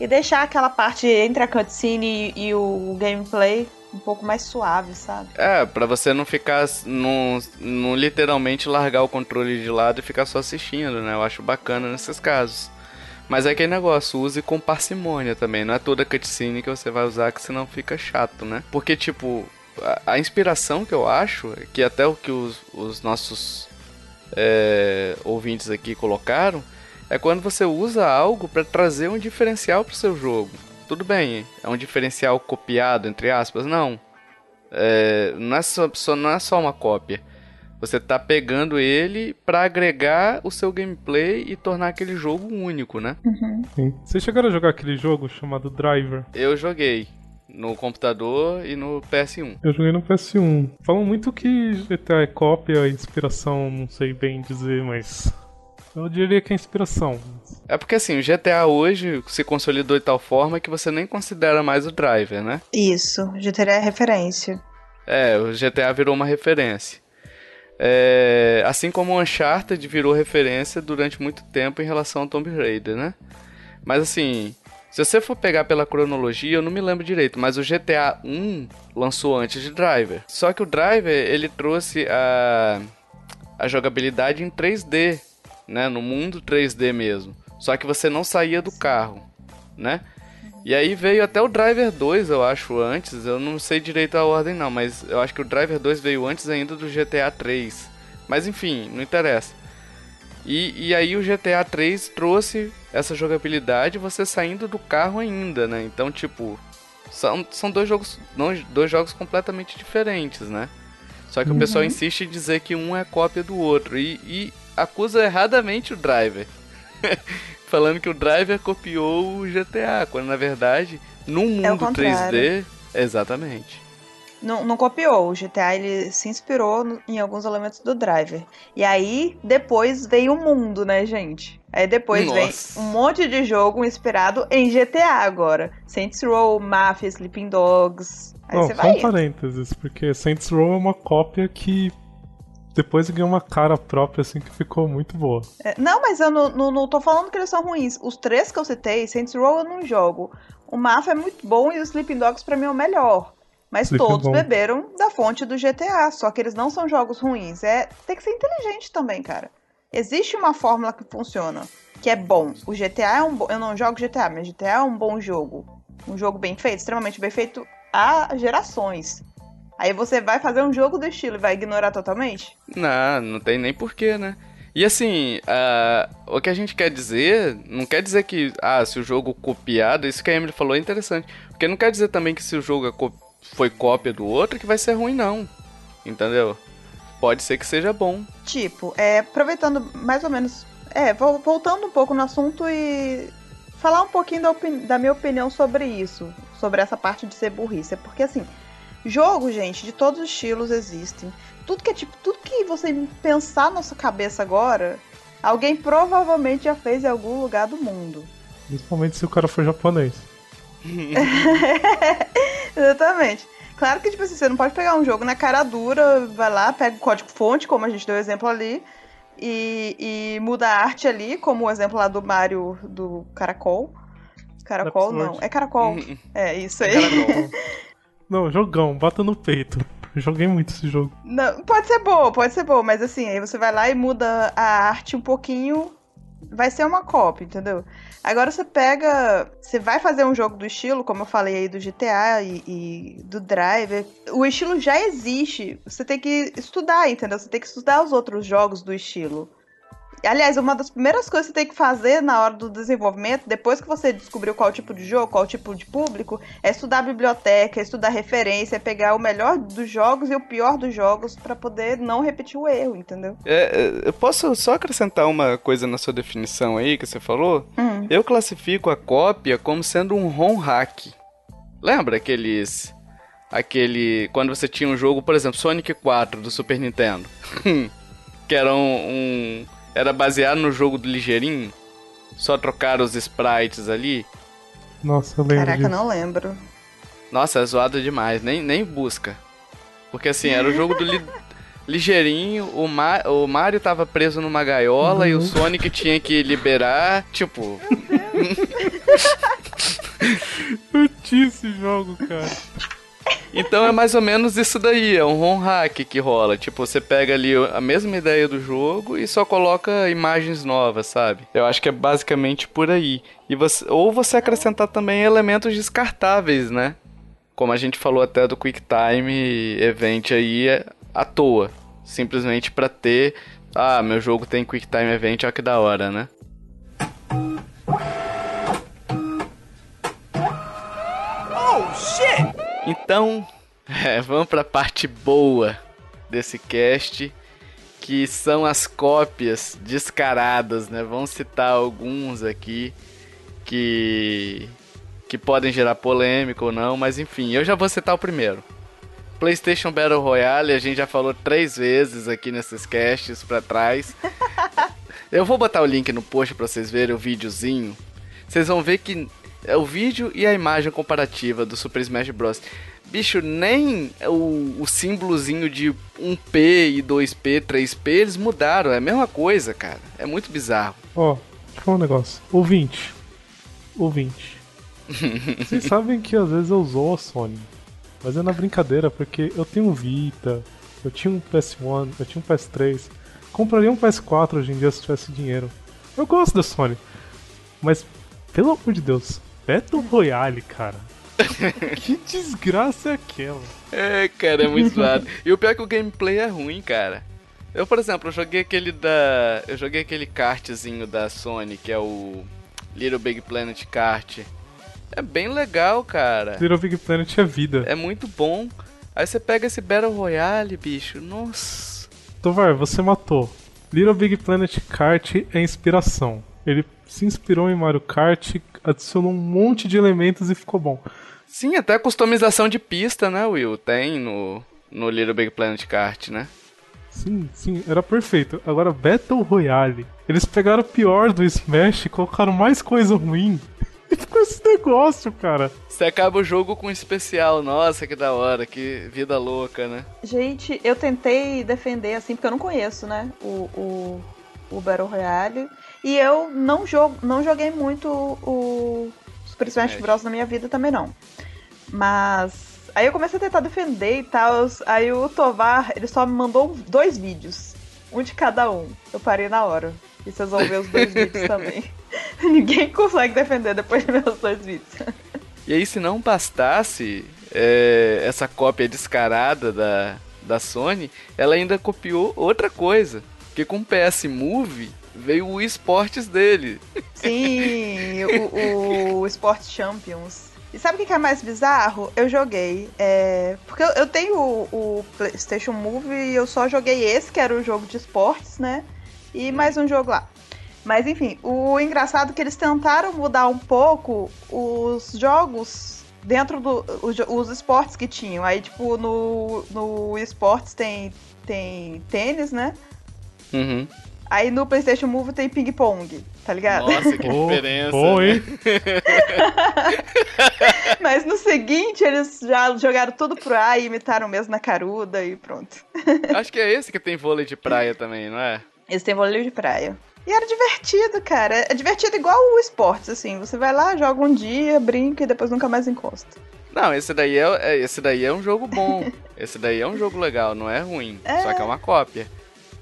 e deixar aquela parte entre a cutscene e, e o gameplay um pouco mais suave, sabe? É, pra você não ficar. Não, literalmente largar o controle de lado e ficar só assistindo, né? Eu acho bacana nesses casos. Mas é aquele negócio, use com parcimônia também. Não é toda cutscene que você vai usar, que senão fica chato, né? Porque, tipo, a, a inspiração que eu acho, que até o que os, os nossos é, ouvintes aqui colocaram, é quando você usa algo pra trazer um diferencial pro seu jogo. Tudo bem, é um diferencial copiado, entre aspas, não. É, não, é só, só- não é só uma cópia. Você tá pegando ele pra agregar o seu gameplay e tornar aquele jogo único, né? Sim. Vocês chegaram a jogar aquele jogo chamado Driver? Eu joguei no computador e no PS1. Eu joguei no PS1. Falam muito que GTA é cópia, inspiração, não sei bem dizer, mas. Eu diria que é inspiração. É porque assim, o GTA hoje se consolidou de tal forma que você nem considera mais o driver, né? Isso, GTA é referência. É, o GTA virou uma referência. É, assim como o Uncharted virou referência durante muito tempo em relação ao Tomb Raider, né? Mas assim, se você for pegar pela cronologia, eu não me lembro direito, mas o GTA 1 lançou antes de Driver. Só que o Driver, ele trouxe a, a jogabilidade em 3D, né? No mundo 3D mesmo. Só que você não saía do carro, né? E aí veio até o Driver 2, eu acho, antes. Eu não sei direito a ordem não, mas eu acho que o Driver 2 veio antes ainda do GTA 3. Mas enfim, não interessa. E, e aí o GTA 3 trouxe essa jogabilidade você saindo do carro ainda, né? Então, tipo, são, são dois jogos dois jogos completamente diferentes, né? Só que o pessoal insiste em dizer que um é cópia do outro e, e acusa erradamente o Driver. Falando que o Driver copiou o GTA, quando na verdade, num É mundo contrário. 3D, exatamente. Não, não copiou. O GTA ele se inspirou em alguns elementos do Driver. E aí, depois veio o mundo, né, gente? Aí depois Nossa. vem um monte de jogo inspirado em GTA agora. Saints Row, Mafia, Sleeping Dogs. Aí Não, você só vai. um parênteses, porque Saints Row é uma cópia que depois ganhou uma cara própria, assim, que ficou muito boa. É, Não, mas eu não, não, não tô falando que eles são ruins. Os três que eu citei, Saints Row eu não jogo. O Mafia é muito bom e o Sleeping Dogs pra mim é o melhor. Mas Sleeping todos beberam da fonte do GTA, só que eles não são jogos ruins. É, tem que ser inteligente também, cara. Existe uma fórmula que funciona. que é bom. O GTA é um bom. Eu não jogo GTA, mas GTA é um bom jogo. Um jogo bem feito, extremamente bem feito há gerações. Aí você vai fazer um jogo do estilo e vai ignorar totalmente? Não, não tem nem porquê, né? E assim, uh, o que a gente quer dizer, não quer dizer que, ah, se o jogo copiado, isso que a Emily falou é interessante. Porque não quer dizer também que se o jogo é foi cópia do outro, que vai ser ruim, não. Entendeu? Pode ser que seja bom. Tipo, é, aproveitando mais ou menos. É, voltando um pouco no assunto e falar um pouquinho da, da minha opinião sobre isso. Sobre essa parte de ser burrice. Porque assim, jogo, gente, de todos os estilos existem. Tudo que é tipo, tudo que você pensar na sua cabeça agora, alguém provavelmente já fez em algum lugar do mundo. Principalmente se o cara for japonês. Exatamente. Claro que, tipo assim, você não pode pegar um jogo na cara dura, vai lá, pega o código-fonte, como a gente deu o exemplo ali, e, e, muda a arte ali, como o exemplo lá do Mario do Caracol. Caracol, não. É Caracol. é, isso aí. É não, jogão, bata no peito. Joguei muito esse jogo. Não, pode ser boa, pode ser boa, mas assim, aí você vai lá e muda a arte um pouquinho, vai ser uma cópia, entendeu? Agora você pega. Você vai fazer um jogo do estilo, como eu falei aí do GTA e, e, do Driver. O estilo já existe. Você tem que estudar, entendeu? Você tem que estudar os outros jogos do estilo. Aliás, uma das primeiras coisas que você tem que fazer na hora do desenvolvimento, depois que você descobriu qual tipo de jogo, qual tipo de público, é estudar a biblioteca, é estudar referência, é pegar o melhor dos jogos e o pior dos jogos para poder não repetir o erro, entendeu? É, é, eu posso só acrescentar uma coisa na sua definição aí que você falou? Hum. Eu classifico a cópia como sendo um ROM hack. Lembra aqueles aquele quando você tinha um jogo, por exemplo, Sonic 4 do Super Nintendo, que era um, um era baseado no jogo do Ligeirinho? Só trocaram os sprites ali? Nossa, eu lembro. Caraca, disso. não lembro. Nossa, é zoado demais, nem, nem busca. Porque assim, era o jogo do li Ligeirinho, o, Ma o Mario tava preso numa gaiola uhum. e o uhum. Sonic tinha que liberar, tipo. eu tinha esse jogo, cara. Então é mais ou menos isso daí, é um ROM hack que rola. Tipo, você pega ali a mesma ideia do jogo e só coloca imagens novas, sabe? Eu acho que é basicamente por aí. E você, ou você acrescentar também elementos descartáveis, né? Como a gente falou até do QuickTime Event aí é à toa. Simplesmente para ter, ah, meu jogo tem QuickTime Event, olha que da hora, né? Então, é, vamos para a parte boa desse cast, que são as cópias descaradas, né? Vamos citar alguns aqui que que podem gerar polêmica ou não, mas enfim, eu já vou citar o primeiro. PlayStation Battle Royale, a gente já falou três vezes aqui nesses casts para trás. Eu vou botar o link no post para vocês verem o videozinho. Vocês vão ver que o vídeo e a imagem comparativa do Super Smash Bros. Bicho, nem o, o símbolozinho de 1P e 2P, 3P, eles mudaram. É a mesma coisa, cara. É muito bizarro. Ó, oh, deixa eu falar um negócio. Ouvinte. Ouvinte. Vocês sabem que às vezes eu zoo a Sony. Mas é na brincadeira, porque eu tenho um Vita, eu tinha um PS1, eu tinha um PS3. Compraria um PS4 hoje em dia se tivesse dinheiro. Eu gosto da Sony. Mas, pelo amor de Deus, Battle Royale, cara. que desgraça é aquela? É, cara, é muito zoado. E o pior é que o gameplay é ruim, cara. Eu, por exemplo, eu joguei aquele da. Eu joguei aquele kartzinho da Sony, que é o Little Big Planet Kart. É bem legal, cara. Little Big Planet é vida. É muito bom. Aí você pega esse Battle Royale, bicho. Nossa. Tovar, você matou. Little Big Planet Kart é inspiração. Ele se inspirou em Mario Kart, adicionou um monte de elementos e ficou bom. Sim, até a customização de pista, né, Will? Tem no, no Little Big Planet Kart, né? Sim, sim, era perfeito. Agora, Battle Royale. Eles pegaram o pior do Smash e colocaram mais coisa ruim. E ficou esse negócio, cara. Você acaba o jogo com um especial. Nossa, que da hora, que vida louca, né? Gente, eu tentei defender, assim, porque eu não conheço, né? O, o, o Battle Royale. E eu não, jogo, não joguei muito o Super Smash é. Bros. na minha vida também não. Mas aí eu comecei a tentar defender e tal. Aí o Tovar, ele só me mandou dois vídeos. Um de cada um. Eu parei na hora. E vocês vão ver os dois vídeos também. Ninguém consegue defender depois de ver os dois vídeos. E aí, se não bastasse é, essa cópia descarada da, da Sony, ela ainda copiou outra coisa. Que com o PS Move veio o esportes dele. Sim, o, o Sport Champions. E sabe o que é mais bizarro? Eu joguei. É, porque eu, tenho o, o, PlayStation Move e eu só joguei esse, que era o jogo de esportes, né? E mais um jogo lá. Mas enfim, o engraçado é que eles tentaram mudar um pouco os jogos dentro do. Os, os esportes que tinham. Aí, tipo, no, no esportes tem, tem tênis, né? Uhum. Aí no PlayStation Move tem ping-pong, tá ligado? Nossa, que diferença. Pô, hein? Mas no seguinte, eles já jogaram tudo pro ar e imitaram mesmo na caruda e pronto. Acho que é esse que tem vôlei de praia também, não é? Esse tem vôlei de praia. E era divertido, cara. É divertido igual o esportes, assim. Você vai lá, joga um dia, brinca e depois nunca mais encosta. Não, esse daí é, é esse daí é um jogo bom. esse daí é um jogo legal, não é ruim. É. Só que é uma cópia.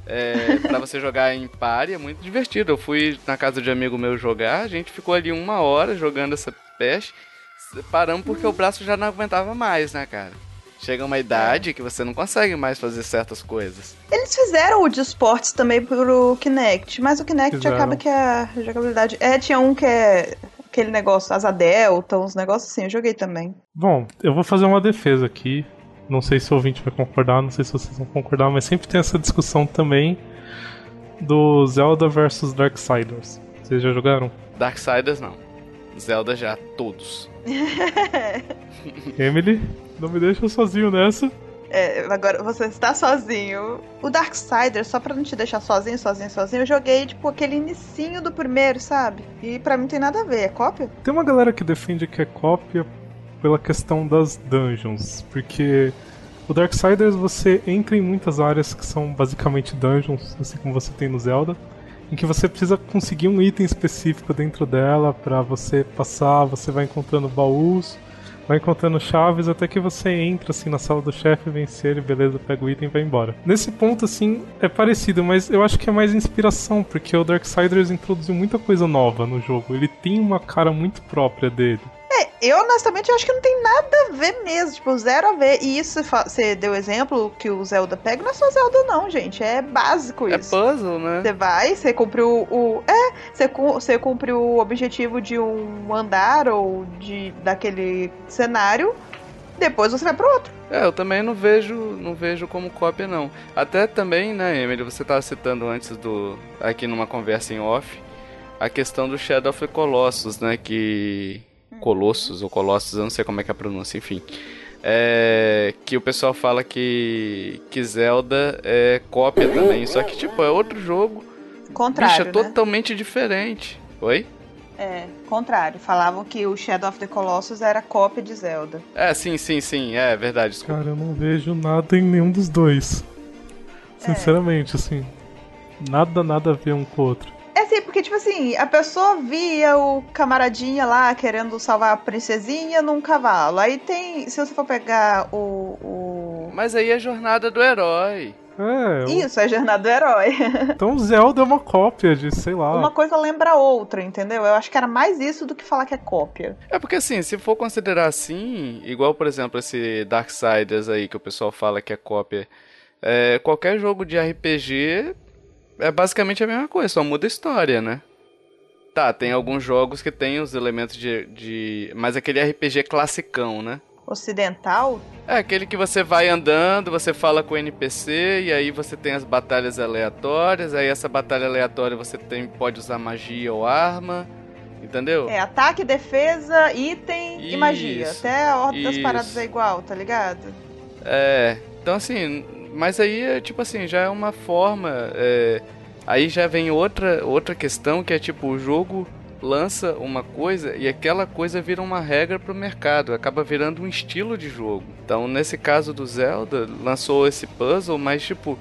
É, para você jogar em pare é muito divertido. Eu fui na casa de um amigo meu jogar, a gente ficou ali uma hora jogando essa peste, paramos porque o braço já não aguentava mais, né, cara? Chega uma idade que você não consegue mais fazer certas coisas. Eles fizeram o de esportes também pro Kinect, mas o Kinect Fizeram. acaba que a jogabilidade. É, tinha um que é aquele negócio, asa delta, uns negócios assim, eu joguei também. Bom, eu vou fazer uma defesa aqui. Não sei se o ouvinte vai concordar, não sei se vocês vão concordar, mas sempre tem essa discussão também do Zelda versus Darksiders. Vocês já jogaram? Darksiders não. Zelda já, todos. Emily, não me deixa sozinho nessa. É, agora você está sozinho. O Darksiders, só pra não te deixar sozinho, sozinho, sozinho, eu joguei, tipo, aquele inicinho do primeiro, sabe? E pra mim não tem nada a ver, é cópia? Tem uma galera que defende que é cópia pela questão das dungeons, porque o Darksiders você entra em muitas áreas que são basicamente dungeons, assim como você tem no Zelda, em que você precisa conseguir um item específico dentro dela pra você passar, você vai encontrando baús, vai encontrando chaves até que você entra assim na sala do chefe, vence ele, beleza, pega o item e vai embora. Nesse ponto assim é parecido, mas eu acho que é mais inspiração, porque o Darksiders introduziu muita coisa nova no jogo. Ele tem uma cara muito própria dele. É, eu honestamente acho que não tem nada a ver mesmo, tipo, zero a ver. E isso, você deu exemplo que o Zelda pega, não é só Zelda não, gente, é básico É isso. puzzle, né? Você vai, você cumpriu o. É, você, você cumpriu o objetivo de um andar ou de daquele cenário, depois você vai pro outro. É, eu também não vejo, não vejo como cópia não. Até também, né, Emily, você estava citando antes do aqui numa conversa em off a questão do Shadow of the Colossus, né, que Colossus ou Colossus, eu não sei como é que é a pronúncia, enfim. É, que o pessoal fala que que Zelda é cópia também, só que tipo é outro jogo, Contrário, bicho, é né? totalmente diferente. Oi? É, contrário. Falavam que o Shadow of the Colossus era cópia de Zelda. É, sim, sim, sim, é verdade, desculpa. Cara, eu não vejo nada em nenhum dos dois. Sinceramente, assim. Nada, nada a ver um com o outro. É assim, porque, tipo assim, a pessoa via o camaradinha lá querendo salvar a princesinha num cavalo. Aí tem. Se você for pegar o. o... Mas aí é a jornada do herói. É, o- Isso, é a jornada do herói. então Zelda é uma cópia de, sei lá. Uma coisa lembra a outra, entendeu? Eu acho que era mais isso do que falar que é cópia. É porque assim, se for considerar assim, igual por exemplo esse Darksiders aí que o pessoal fala que é cópia, é, qualquer jogo de RPG é basicamente a mesma coisa, só muda a história, né? Tá, tem alguns jogos que tem os elementos de, de. Mas aquele RPG classicão, né? Ocidental? É aquele que você vai andando, você fala com o NPC e aí você tem as batalhas aleatórias, aí essa batalha aleatória você tem, pode usar magia ou arma, entendeu? É ataque, defesa, item e Isso, magia. Até a ordem das isso. paradas é igual, tá ligado? É, então assim, mas aí é tipo assim, já é uma forma. é, aí já vem outra, outra questão que é tipo, o jogo lança uma coisa e aquela coisa vira uma regra pro mercado, acaba virando um estilo de jogo. Então, nesse caso do Zelda, lançou esse puzzle, mas tipo.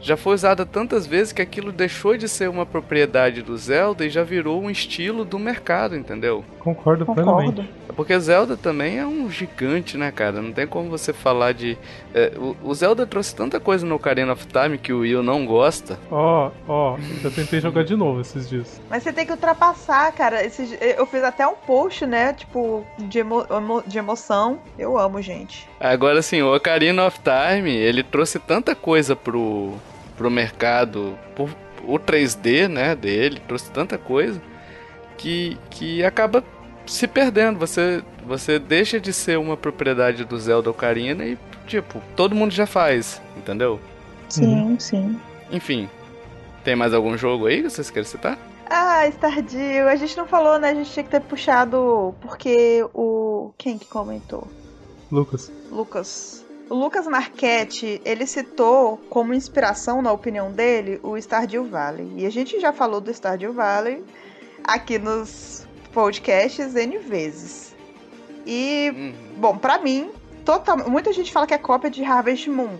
Já foi usada tantas vezes que aquilo deixou de ser uma propriedade do Zelda e já virou um estilo do mercado, entendeu? Concordo, Concordo. plenamente. É Porque Zelda também é um gigante, né, cara? Não tem como você falar de. é, o, o Zelda trouxe tanta coisa no Ocarina of Time que o Will não gosta. Ó, ó, eu tentei jogar de novo esses dias. Mas você tem que ultrapassar, cara. Esse- eu fiz até um post, né? Tipo, de, emo- emo- de emoção. Eu amo, gente. Agora sim, o Ocarina of Time, ele trouxe tanta coisa pro, pro mercado, por, o 3D, né, dele, trouxe tanta coisa que, que acaba se perdendo. Você, você deixa de ser uma propriedade do Zelda Ocarina e, tipo, todo mundo já faz, entendeu? Sim, sim. Enfim, tem mais algum jogo aí que vocês querem citar? Ah, Stardew. A gente não falou, né? A gente tinha que ter puxado. Porque o. Quem que comentou? Lucas. Lucas. O Lucas Marchetti, ele citou como inspiração, na opinião dele, o Stardew Valley. E a gente já falou do Stardew Valley aqui nos podcasts N vezes. E, Uhum. bom, pra mim, total... muita gente fala que é cópia de Harvest Moon.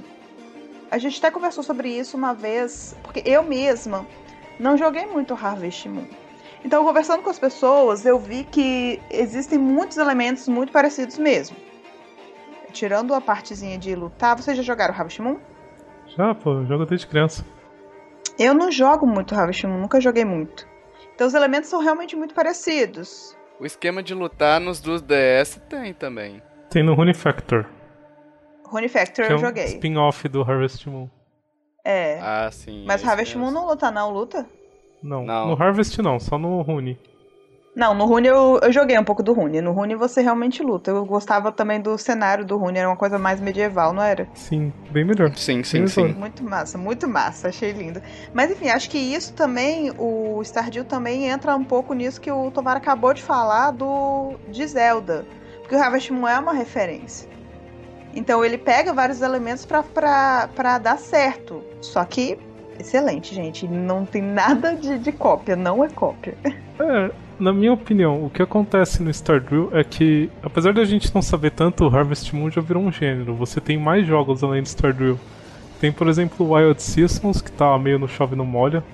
A gente até conversou sobre isso uma vez, porque eu mesma não joguei muito Harvest Moon. Então, conversando com as pessoas, eu vi que existem muitos elementos muito parecidos mesmo. Tirando a partezinha de lutar, vocês já jogaram Harvest Moon? Já, pô, eu jogo desde criança. Eu não jogo muito Harvest Moon, nunca joguei muito. Então os elementos são realmente muito parecidos. O esquema de lutar nos dos DS tem também. Tem no Rune Factor, Rune Factor que é eu um joguei. spin-off do Harvest Moon. É. Ah, sim. Mas esse Harvest Moon não luta, não, luta? Não, Não. no Harvest não, só no Rune. Não, no Rune eu, eu joguei um pouco do Rune. No Rune você realmente luta. Eu gostava também do cenário do Rune, era uma coisa mais medieval, não era? Sim, bem melhor. Sim, sim, Sim, sim. Muito massa, muito massa, achei lindo. Mas enfim, acho que isso também, o Stardew também entra um pouco nisso que o Tovar acabou de falar do de Zelda. Porque o Harvest Moon é uma referência. Então ele pega vários elementos pra dar certo. Só que, excelente, gente. Não tem nada de, de cópia, não é cópia. É, na minha opinião, o que acontece no Stardew é que, apesar da gente não saber tanto, o Harvest Moon já virou um gênero. Você tem mais jogos além do Stardew. Tem, por exemplo, Wild Seasons, que tá meio no chove no molha.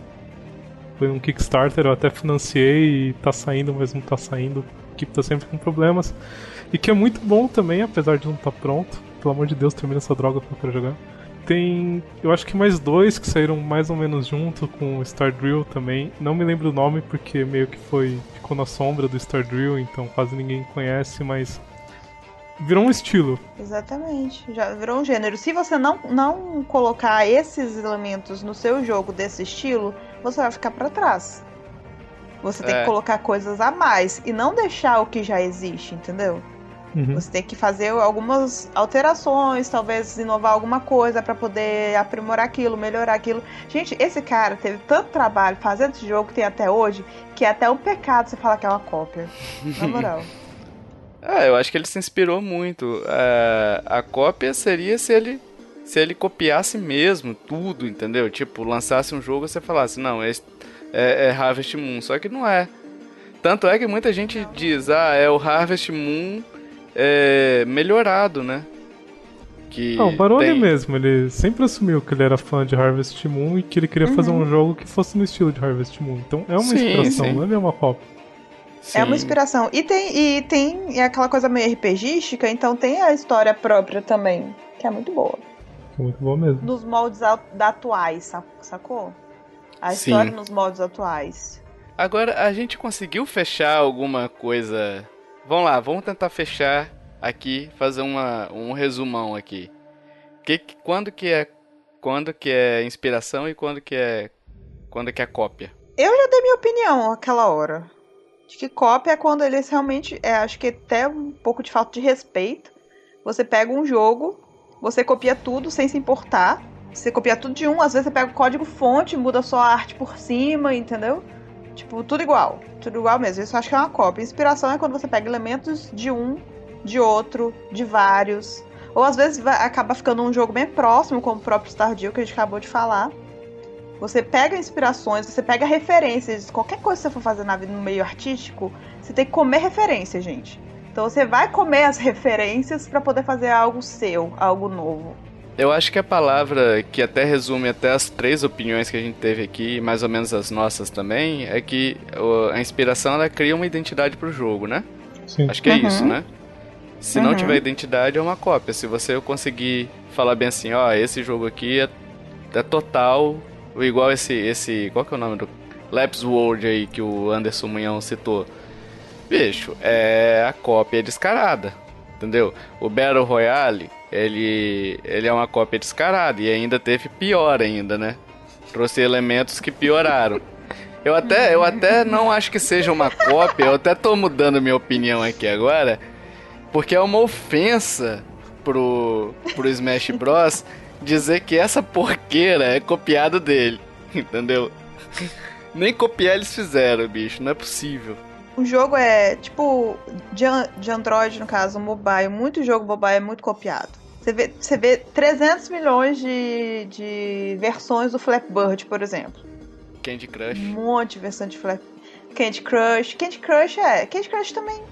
Foi um Kickstarter, eu até financiei e tá saindo, mas não tá saindo. A equipe tá sempre com problemas. E que é muito bom também, apesar de não estar pronto. Pelo amor de Deus, termina essa droga que eu quero jogar. Tem, eu acho que mais dois que saíram mais ou menos junto com o Stardew também. Não me lembro o nome porque meio que foi ficou na sombra do Stardew, então quase ninguém conhece, mas virou um estilo. Exatamente, já virou um gênero. Se você não, não colocar esses elementos no seu jogo desse estilo, você vai ficar pra trás. Você tem É. que colocar coisas a mais e não deixar o que já existe, entendeu? Uhum. Você tem que fazer algumas alterações, talvez inovar alguma coisa pra poder aprimorar aquilo, melhorar aquilo. Gente, esse cara teve tanto trabalho fazendo esse jogo que tem até hoje, que é até um pecado você falar que é uma cópia. Na moral. É, eu acho que ele se inspirou muito. É, a cópia seria se ele se ele copiasse mesmo tudo, entendeu? Tipo, lançasse um jogo e você falasse, não, esse é, é Harvest Moon, só que não é. Tanto é que muita gente diz, ah, é o Harvest Moon é, melhorado, né? Que Não, o Baroni tem- mesmo, ele sempre assumiu que ele era fã de Harvest Moon e que ele queria fazer um jogo que fosse no estilo de Harvest Moon. Então é uma Sim, inspiração, sim. não é mesmo uma cópia. É uma Sim. inspiração. E tem, e tem aquela coisa meio RPGística, então tem a história própria também, que é muito boa. É muito bom mesmo. Nos moldes atuais, sa- sacou? A Sim. história nos moldes atuais. Agora, a gente conseguiu fechar alguma coisa. Vamos lá, vamos tentar fechar aqui, fazer uma, um resumão aqui. Que, quando que é quando que é inspiração e quando que é quando que é cópia? Eu já dei minha opinião aquela hora. De que cópia é quando eles realmente. É, acho que até um pouco de falta de respeito. Você pega um jogo, você copia tudo sem se importar. Você copia tudo de um, às vezes você pega o código fonte, muda só a arte por cima, entendeu? Tipo, tudo igual. Tudo igual mesmo. Isso eu acho que é uma cópia. Inspiração é quando você pega elementos de um, de outro, de vários. Ou às vezes vai, acaba ficando um jogo bem próximo, como o próprio Stardew que a gente acabou de falar. Você pega inspirações, você pega referências. Qualquer coisa que você for fazer na vida no meio artístico, você tem que comer referência, gente. Então você vai comer as referências pra poder fazer algo seu, algo novo. Eu acho que a palavra que até resume até as três opiniões que a gente teve aqui, mais ou menos as nossas também, é que a inspiração ela cria uma identidade pro jogo, né? Sim. Acho que é Uhum. isso, né? Se não tiver identidade, é uma cópia. Se você conseguir falar bem assim, ó, esse jogo aqui é, é total, igual esse, esse. Qual que é o nome do. Laps World aí que o Anderson Munhão citou. Bicho, é a cópia descarada. Entendeu? O Battle Royale, ele, ele é uma cópia descarada e ainda teve pior ainda, né? Trouxe elementos que pioraram. Eu até, eu até não acho que seja uma cópia, eu até tô mudando minha opinião aqui agora, porque é uma ofensa pro, pro Smash Bros. dizer que essa porqueira é copiado dele, entendeu? Nem copiar eles fizeram, bicho, não é possível. O jogo é, tipo, de, de Android, no caso, mobile. Muito jogo mobile é muito copiado. Você vê, você vê 300 milhões de, de versões do Flappy Bird, por exemplo. Candy Crush. Um monte de versão de Flappy... Candy Crush. Candy Crush é... Candy Crush também...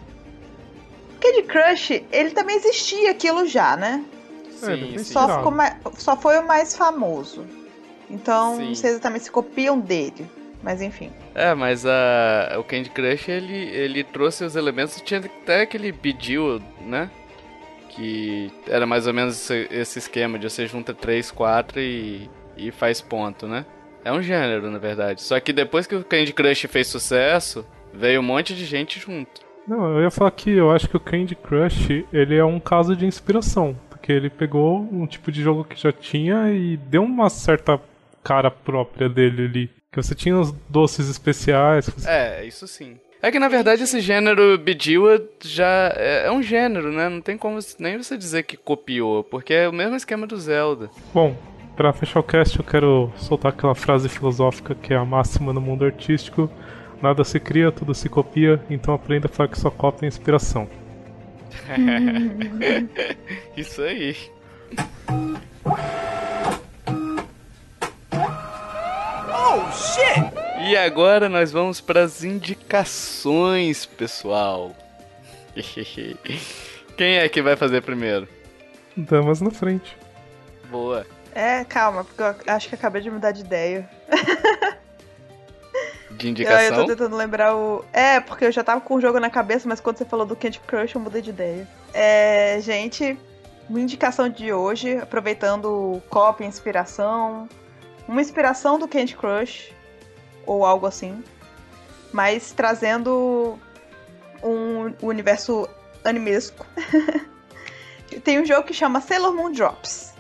Candy Crush, ele também existia aquilo já, né? É, ele Sim, sim. Só, ficou mais, só foi o mais famoso. Então, Sim. não sei exatamente se copiam dele. Mas enfim. É, mas a, o Candy Crush ele, ele trouxe os elementos. Tinha até aquele Bejeweled, né? Que era mais ou menos esse, esse esquema de você junta 3, 4 e, e faz ponto, né? É um gênero, na verdade. Só que depois que o Candy Crush fez sucesso, veio um monte de gente junto. Não, eu ia falar que eu acho que o Candy Crush ele é um caso de inspiração. Porque ele pegou um tipo de jogo que já tinha e deu uma certa cara própria dele ali. Que você tinha os doces especiais. você- É, isso sim. É que na verdade esse gênero Bejeweled já é, é um gênero, né? Não tem como nem você dizer que copiou, porque é o mesmo esquema do Zelda. Bom, pra fechar o cast eu quero soltar aquela frase filosófica que é a máxima no mundo artístico. Nada se cria, tudo se copia, então aprenda a falar que sua cópia é inspiração. Isso aí. E agora nós vamos para as indicações, pessoal. Quem é que vai fazer primeiro? Damas na frente. Boa. É, calma, porque eu acho que eu acabei de mudar de ideia. De Eu, eu indicação? tô tentando lembrar o. É, porque eu já tava com o jogo na cabeça, mas quando você falou do Candy Crush, eu mudei de ideia. É, gente, uma indicação de hoje, aproveitando cópia, inspiração. Uma inspiração do Candy Crush, ou algo assim. Mas trazendo um universo animesco. Tem um jogo que chama Sailor Moon Drops.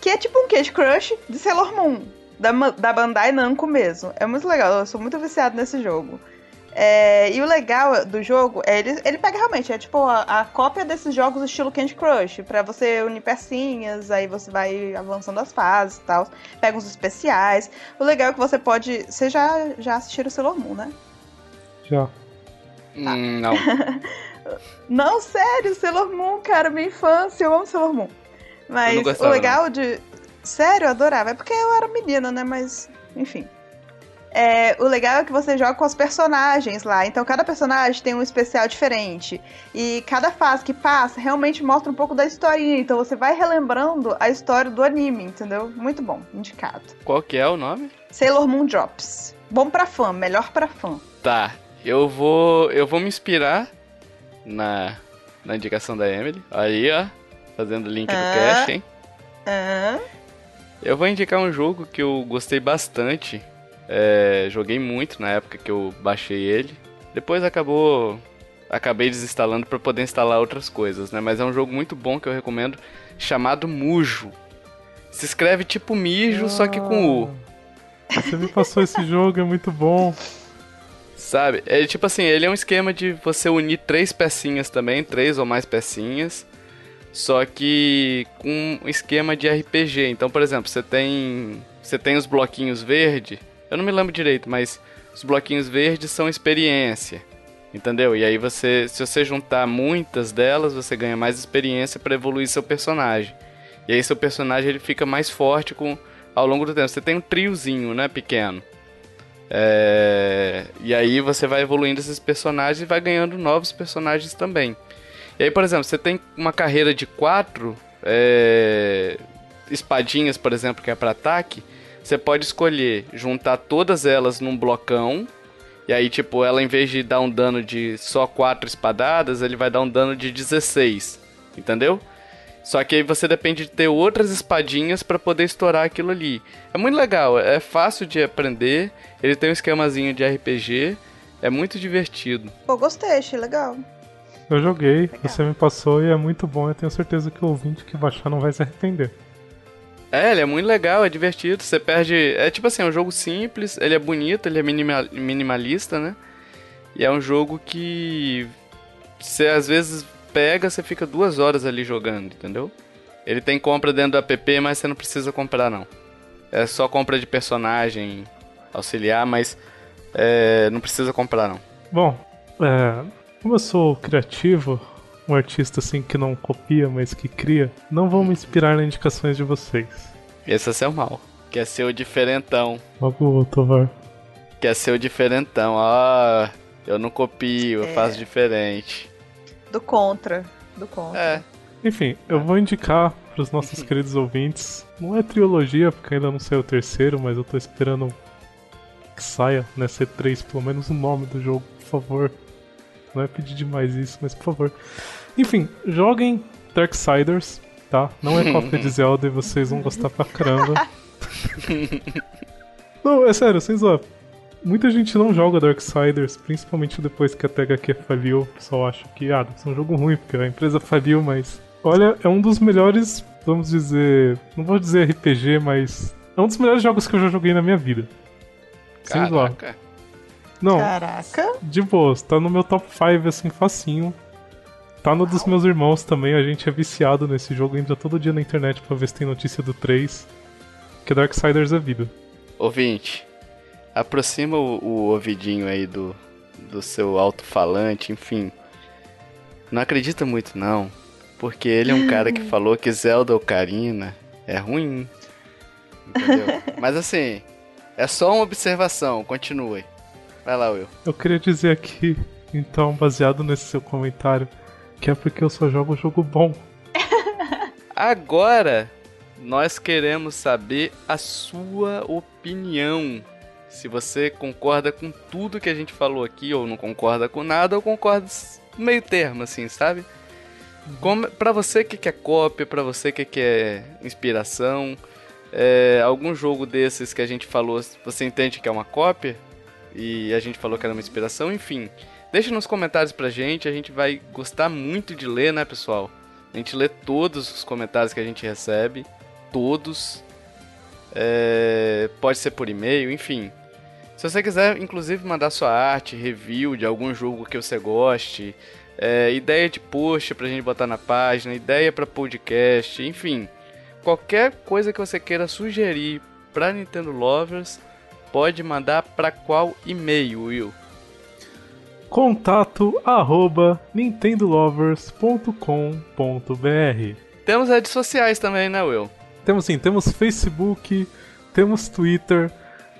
Que é tipo um Candy Crush de Sailor Moon. Da, da Bandai Namco mesmo. É muito legal, eu sou muito viciado nesse jogo. É, e o legal do jogo é ele, ele pega realmente, é tipo a, a cópia desses jogos estilo Candy Crush, pra você unir pecinhas, aí você vai avançando as fases e tal. Pega uns especiais. O legal é que você pode. Você já, já assistiram o Sailor Moon, né? Já. Hum, não. Não, sério, Sailor Moon, cara, minha infância, eu amo Sailor Moon. Mas não gostava, o legal de. Sério, eu adorava. É porque eu era menina, né? Mas, enfim. É, o legal é que você joga com os personagens lá. Então, cada personagem tem um especial diferente. E cada fase que passa realmente mostra um pouco da historinha. Então, você vai relembrando a história do anime, entendeu? Muito bom, indicado. Qual que é o nome? Sailor Moon Drops. Bom pra fã, melhor pra fã. Tá. Eu vou. Eu vou me inspirar na, na indicação da Emily. Aí, ó. Fazendo o link do Ah. cast, hein? Ahn. Eu vou indicar um jogo que eu gostei bastante. É, joguei muito na época que eu baixei ele. Depois acabou. Acabei desinstalando para poder instalar outras coisas, né? Mas é um jogo muito bom que eu recomendo, chamado Mujo. Se escreve tipo mijo, só que com U. Você me passou esse jogo, é muito bom. Sabe? É tipo assim, ele é um esquema de você unir três pecinhas também, três ou mais pecinhas. Só que com um esquema de RPG. Então, por exemplo, você tem. Você tem os bloquinhos verde. Eu não me lembro direito, mas os bloquinhos verdes são experiência. Entendeu? E aí você. Se você juntar muitas delas, você ganha mais experiência para evoluir seu personagem. E aí seu personagem ele fica mais forte com ao longo do tempo. Você tem um triozinho, né, pequeno. É, E aí você vai evoluindo esses personagens e vai ganhando novos personagens também. E aí, por exemplo, você tem uma carreira de quatro. é, espadinhas, por exemplo, que é para ataque, você pode escolher juntar todas elas num blocão. E aí, tipo, ela em vez de dar um dano de só 4 espadadas, ele vai dar um dano de 16. Entendeu? Só que aí você depende de ter outras espadinhas para poder estourar aquilo ali. É muito legal, é fácil de aprender, ele tem um esquemazinho de RPG, é muito divertido. Pô, gostei, achei legal. Eu joguei, legal. você me passou e é muito bom. Eu tenho certeza que o ouvinte que baixar não vai se arrepender. É, ele é muito legal, é divertido. Você perde. É tipo assim, é um jogo simples, ele é bonito, ele é minimalista, né? E é um jogo que. Você às vezes pega, você fica duas horas ali jogando, entendeu? Ele tem compra dentro do app, mas você não precisa comprar, não. É só compra de personagem auxiliar, mas é, não precisa comprar, não. Bom, é, como eu sou criativo, um artista assim que não copia, mas que cria, não vou me inspirar nas indicações de vocês. Esse é seu mal. Quer ser o diferentão. Logo o Tovar. Quer ser o diferentão. Ah, eu não copio, é. eu faço diferente. Do contra. Do contra. É. Enfim, eu vou indicar para os nossos queridos ouvintes. Não é trilogia, porque ainda não saiu o terceiro, mas eu tô esperando que saia nessa E3 pelo menos o nome do jogo, por favor. Não é pedir demais isso, mas por favor. Enfim, joguem Darksiders, tá? Não é cópia de Zelda e vocês vão gostar pra caramba. não, é sério, sem zoar. Muita gente não joga Darksiders, principalmente depois que a THQ faliu. O pessoal acha que, ah, deve ser um jogo ruim, porque a empresa faliu, mas. Olha, é um dos melhores, vamos dizer. Não vou dizer RPG, mas. É um dos melhores jogos que eu já joguei na minha vida. Sem zoar. Não. Caraca. De boa, tá no meu top 5 assim, facinho. Tá no dos meus irmãos também, a gente é viciado nesse jogo, entra todo dia na internet pra ver se tem notícia do 3. Que Darksiders é vida. Ouvinte, aproxima o, o ouvidinho aí do, do seu alto-falante, enfim. Não acredita muito não, porque ele é um cara que falou que Zelda Ocarina é ruim. Entendeu? Mas assim, é só uma observação, continue. Vai lá, Will. Eu queria dizer aqui, então, baseado nesse seu comentário, que é porque eu só jogo jogo bom. Agora, nós queremos saber a sua opinião. Se você concorda com tudo que a gente falou aqui, ou não concorda com nada, ou concorda meio termo, assim, sabe? Como, pra você que quer cópia, pra você que quer inspiração, é, algum jogo desses que a gente falou, você entende que é uma cópia? E a gente falou que era uma inspiração, enfim. Deixa nos comentários pra gente, a gente vai gostar muito de ler, né, pessoal? A gente lê todos os comentários que a gente recebe, todos. É, pode ser por e-mail, enfim. Se você quiser, inclusive, mandar sua arte, review de algum jogo que você goste, é, ideia de post pra gente botar na página, ideia para podcast, enfim. Qualquer coisa que você queira sugerir pra Nintendo Lovers, pode mandar para qual e-mail, Will? Contato arroba nintendolovers.com.br Temos redes sociais também, né, Will? Temos sim, temos Facebook, temos Twitter,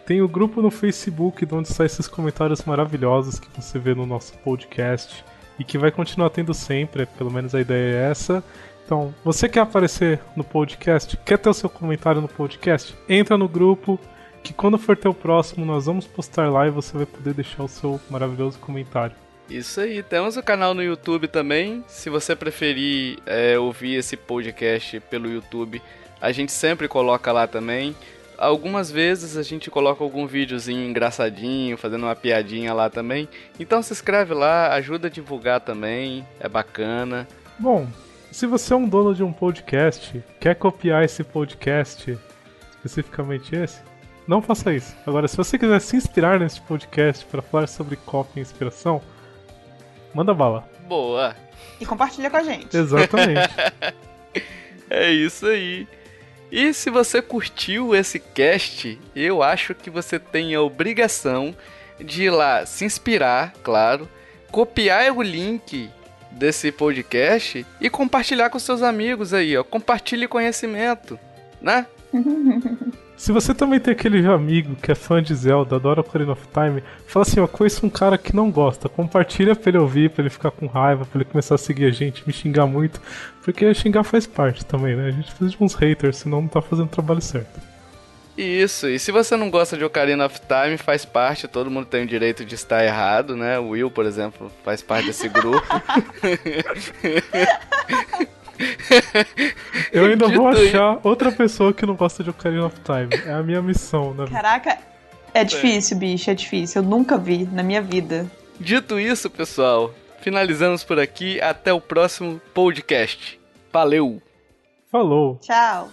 tem o grupo no Facebook onde saem esses comentários maravilhosos que você vê no nosso podcast e que vai continuar tendo sempre, pelo menos a ideia é essa. Então, você quer aparecer no podcast? Quer ter o seu comentário no podcast? Entra no grupo, que quando for ter o próximo, nós vamos postar lá e você vai poder deixar o seu maravilhoso comentário. Isso aí, temos o canal no YouTube também. Se você preferir é, ouvir esse podcast pelo YouTube, a gente sempre coloca lá também. Algumas vezes a gente coloca algum videozinho engraçadinho, fazendo uma piadinha lá também. Então se inscreve lá, ajuda a divulgar também, é bacana. Bom, se você é um dono de um podcast, quer copiar esse podcast, especificamente esse, não faça isso. Agora, se você quiser se inspirar nesse podcast para falar sobre copy e inspiração, manda bala. Boa. E compartilha com a gente. Exatamente. é isso aí. E se você curtiu esse cast, eu acho que você tem a obrigação de ir lá se inspirar, claro, copiar o link desse podcast e compartilhar com seus amigos aí, ó. Compartilhe conhecimento, né? Se você também tem aquele amigo que é fã de Zelda, adora Ocarina of Time, fala assim, ó, conheço um cara que não gosta, compartilha pra ele ouvir, pra ele ficar com raiva, pra ele começar a seguir a gente, me xingar muito, porque xingar faz parte também, né? A gente precisa de uns haters, senão não tá fazendo o trabalho certo. Isso, e se você não gosta de Ocarina of Time, faz parte, todo mundo tem o direito de estar errado, né? O Will, por exemplo, faz parte desse grupo. Eu ainda vou achar outra pessoa que não gosta de Ocarina of Time. É a minha missão na vida. Caraca, é difícil, bicho, é difícil. Eu nunca vi na minha vida. Dito isso, pessoal, finalizamos por aqui. Até o próximo podcast. Valeu! Falou! Tchau!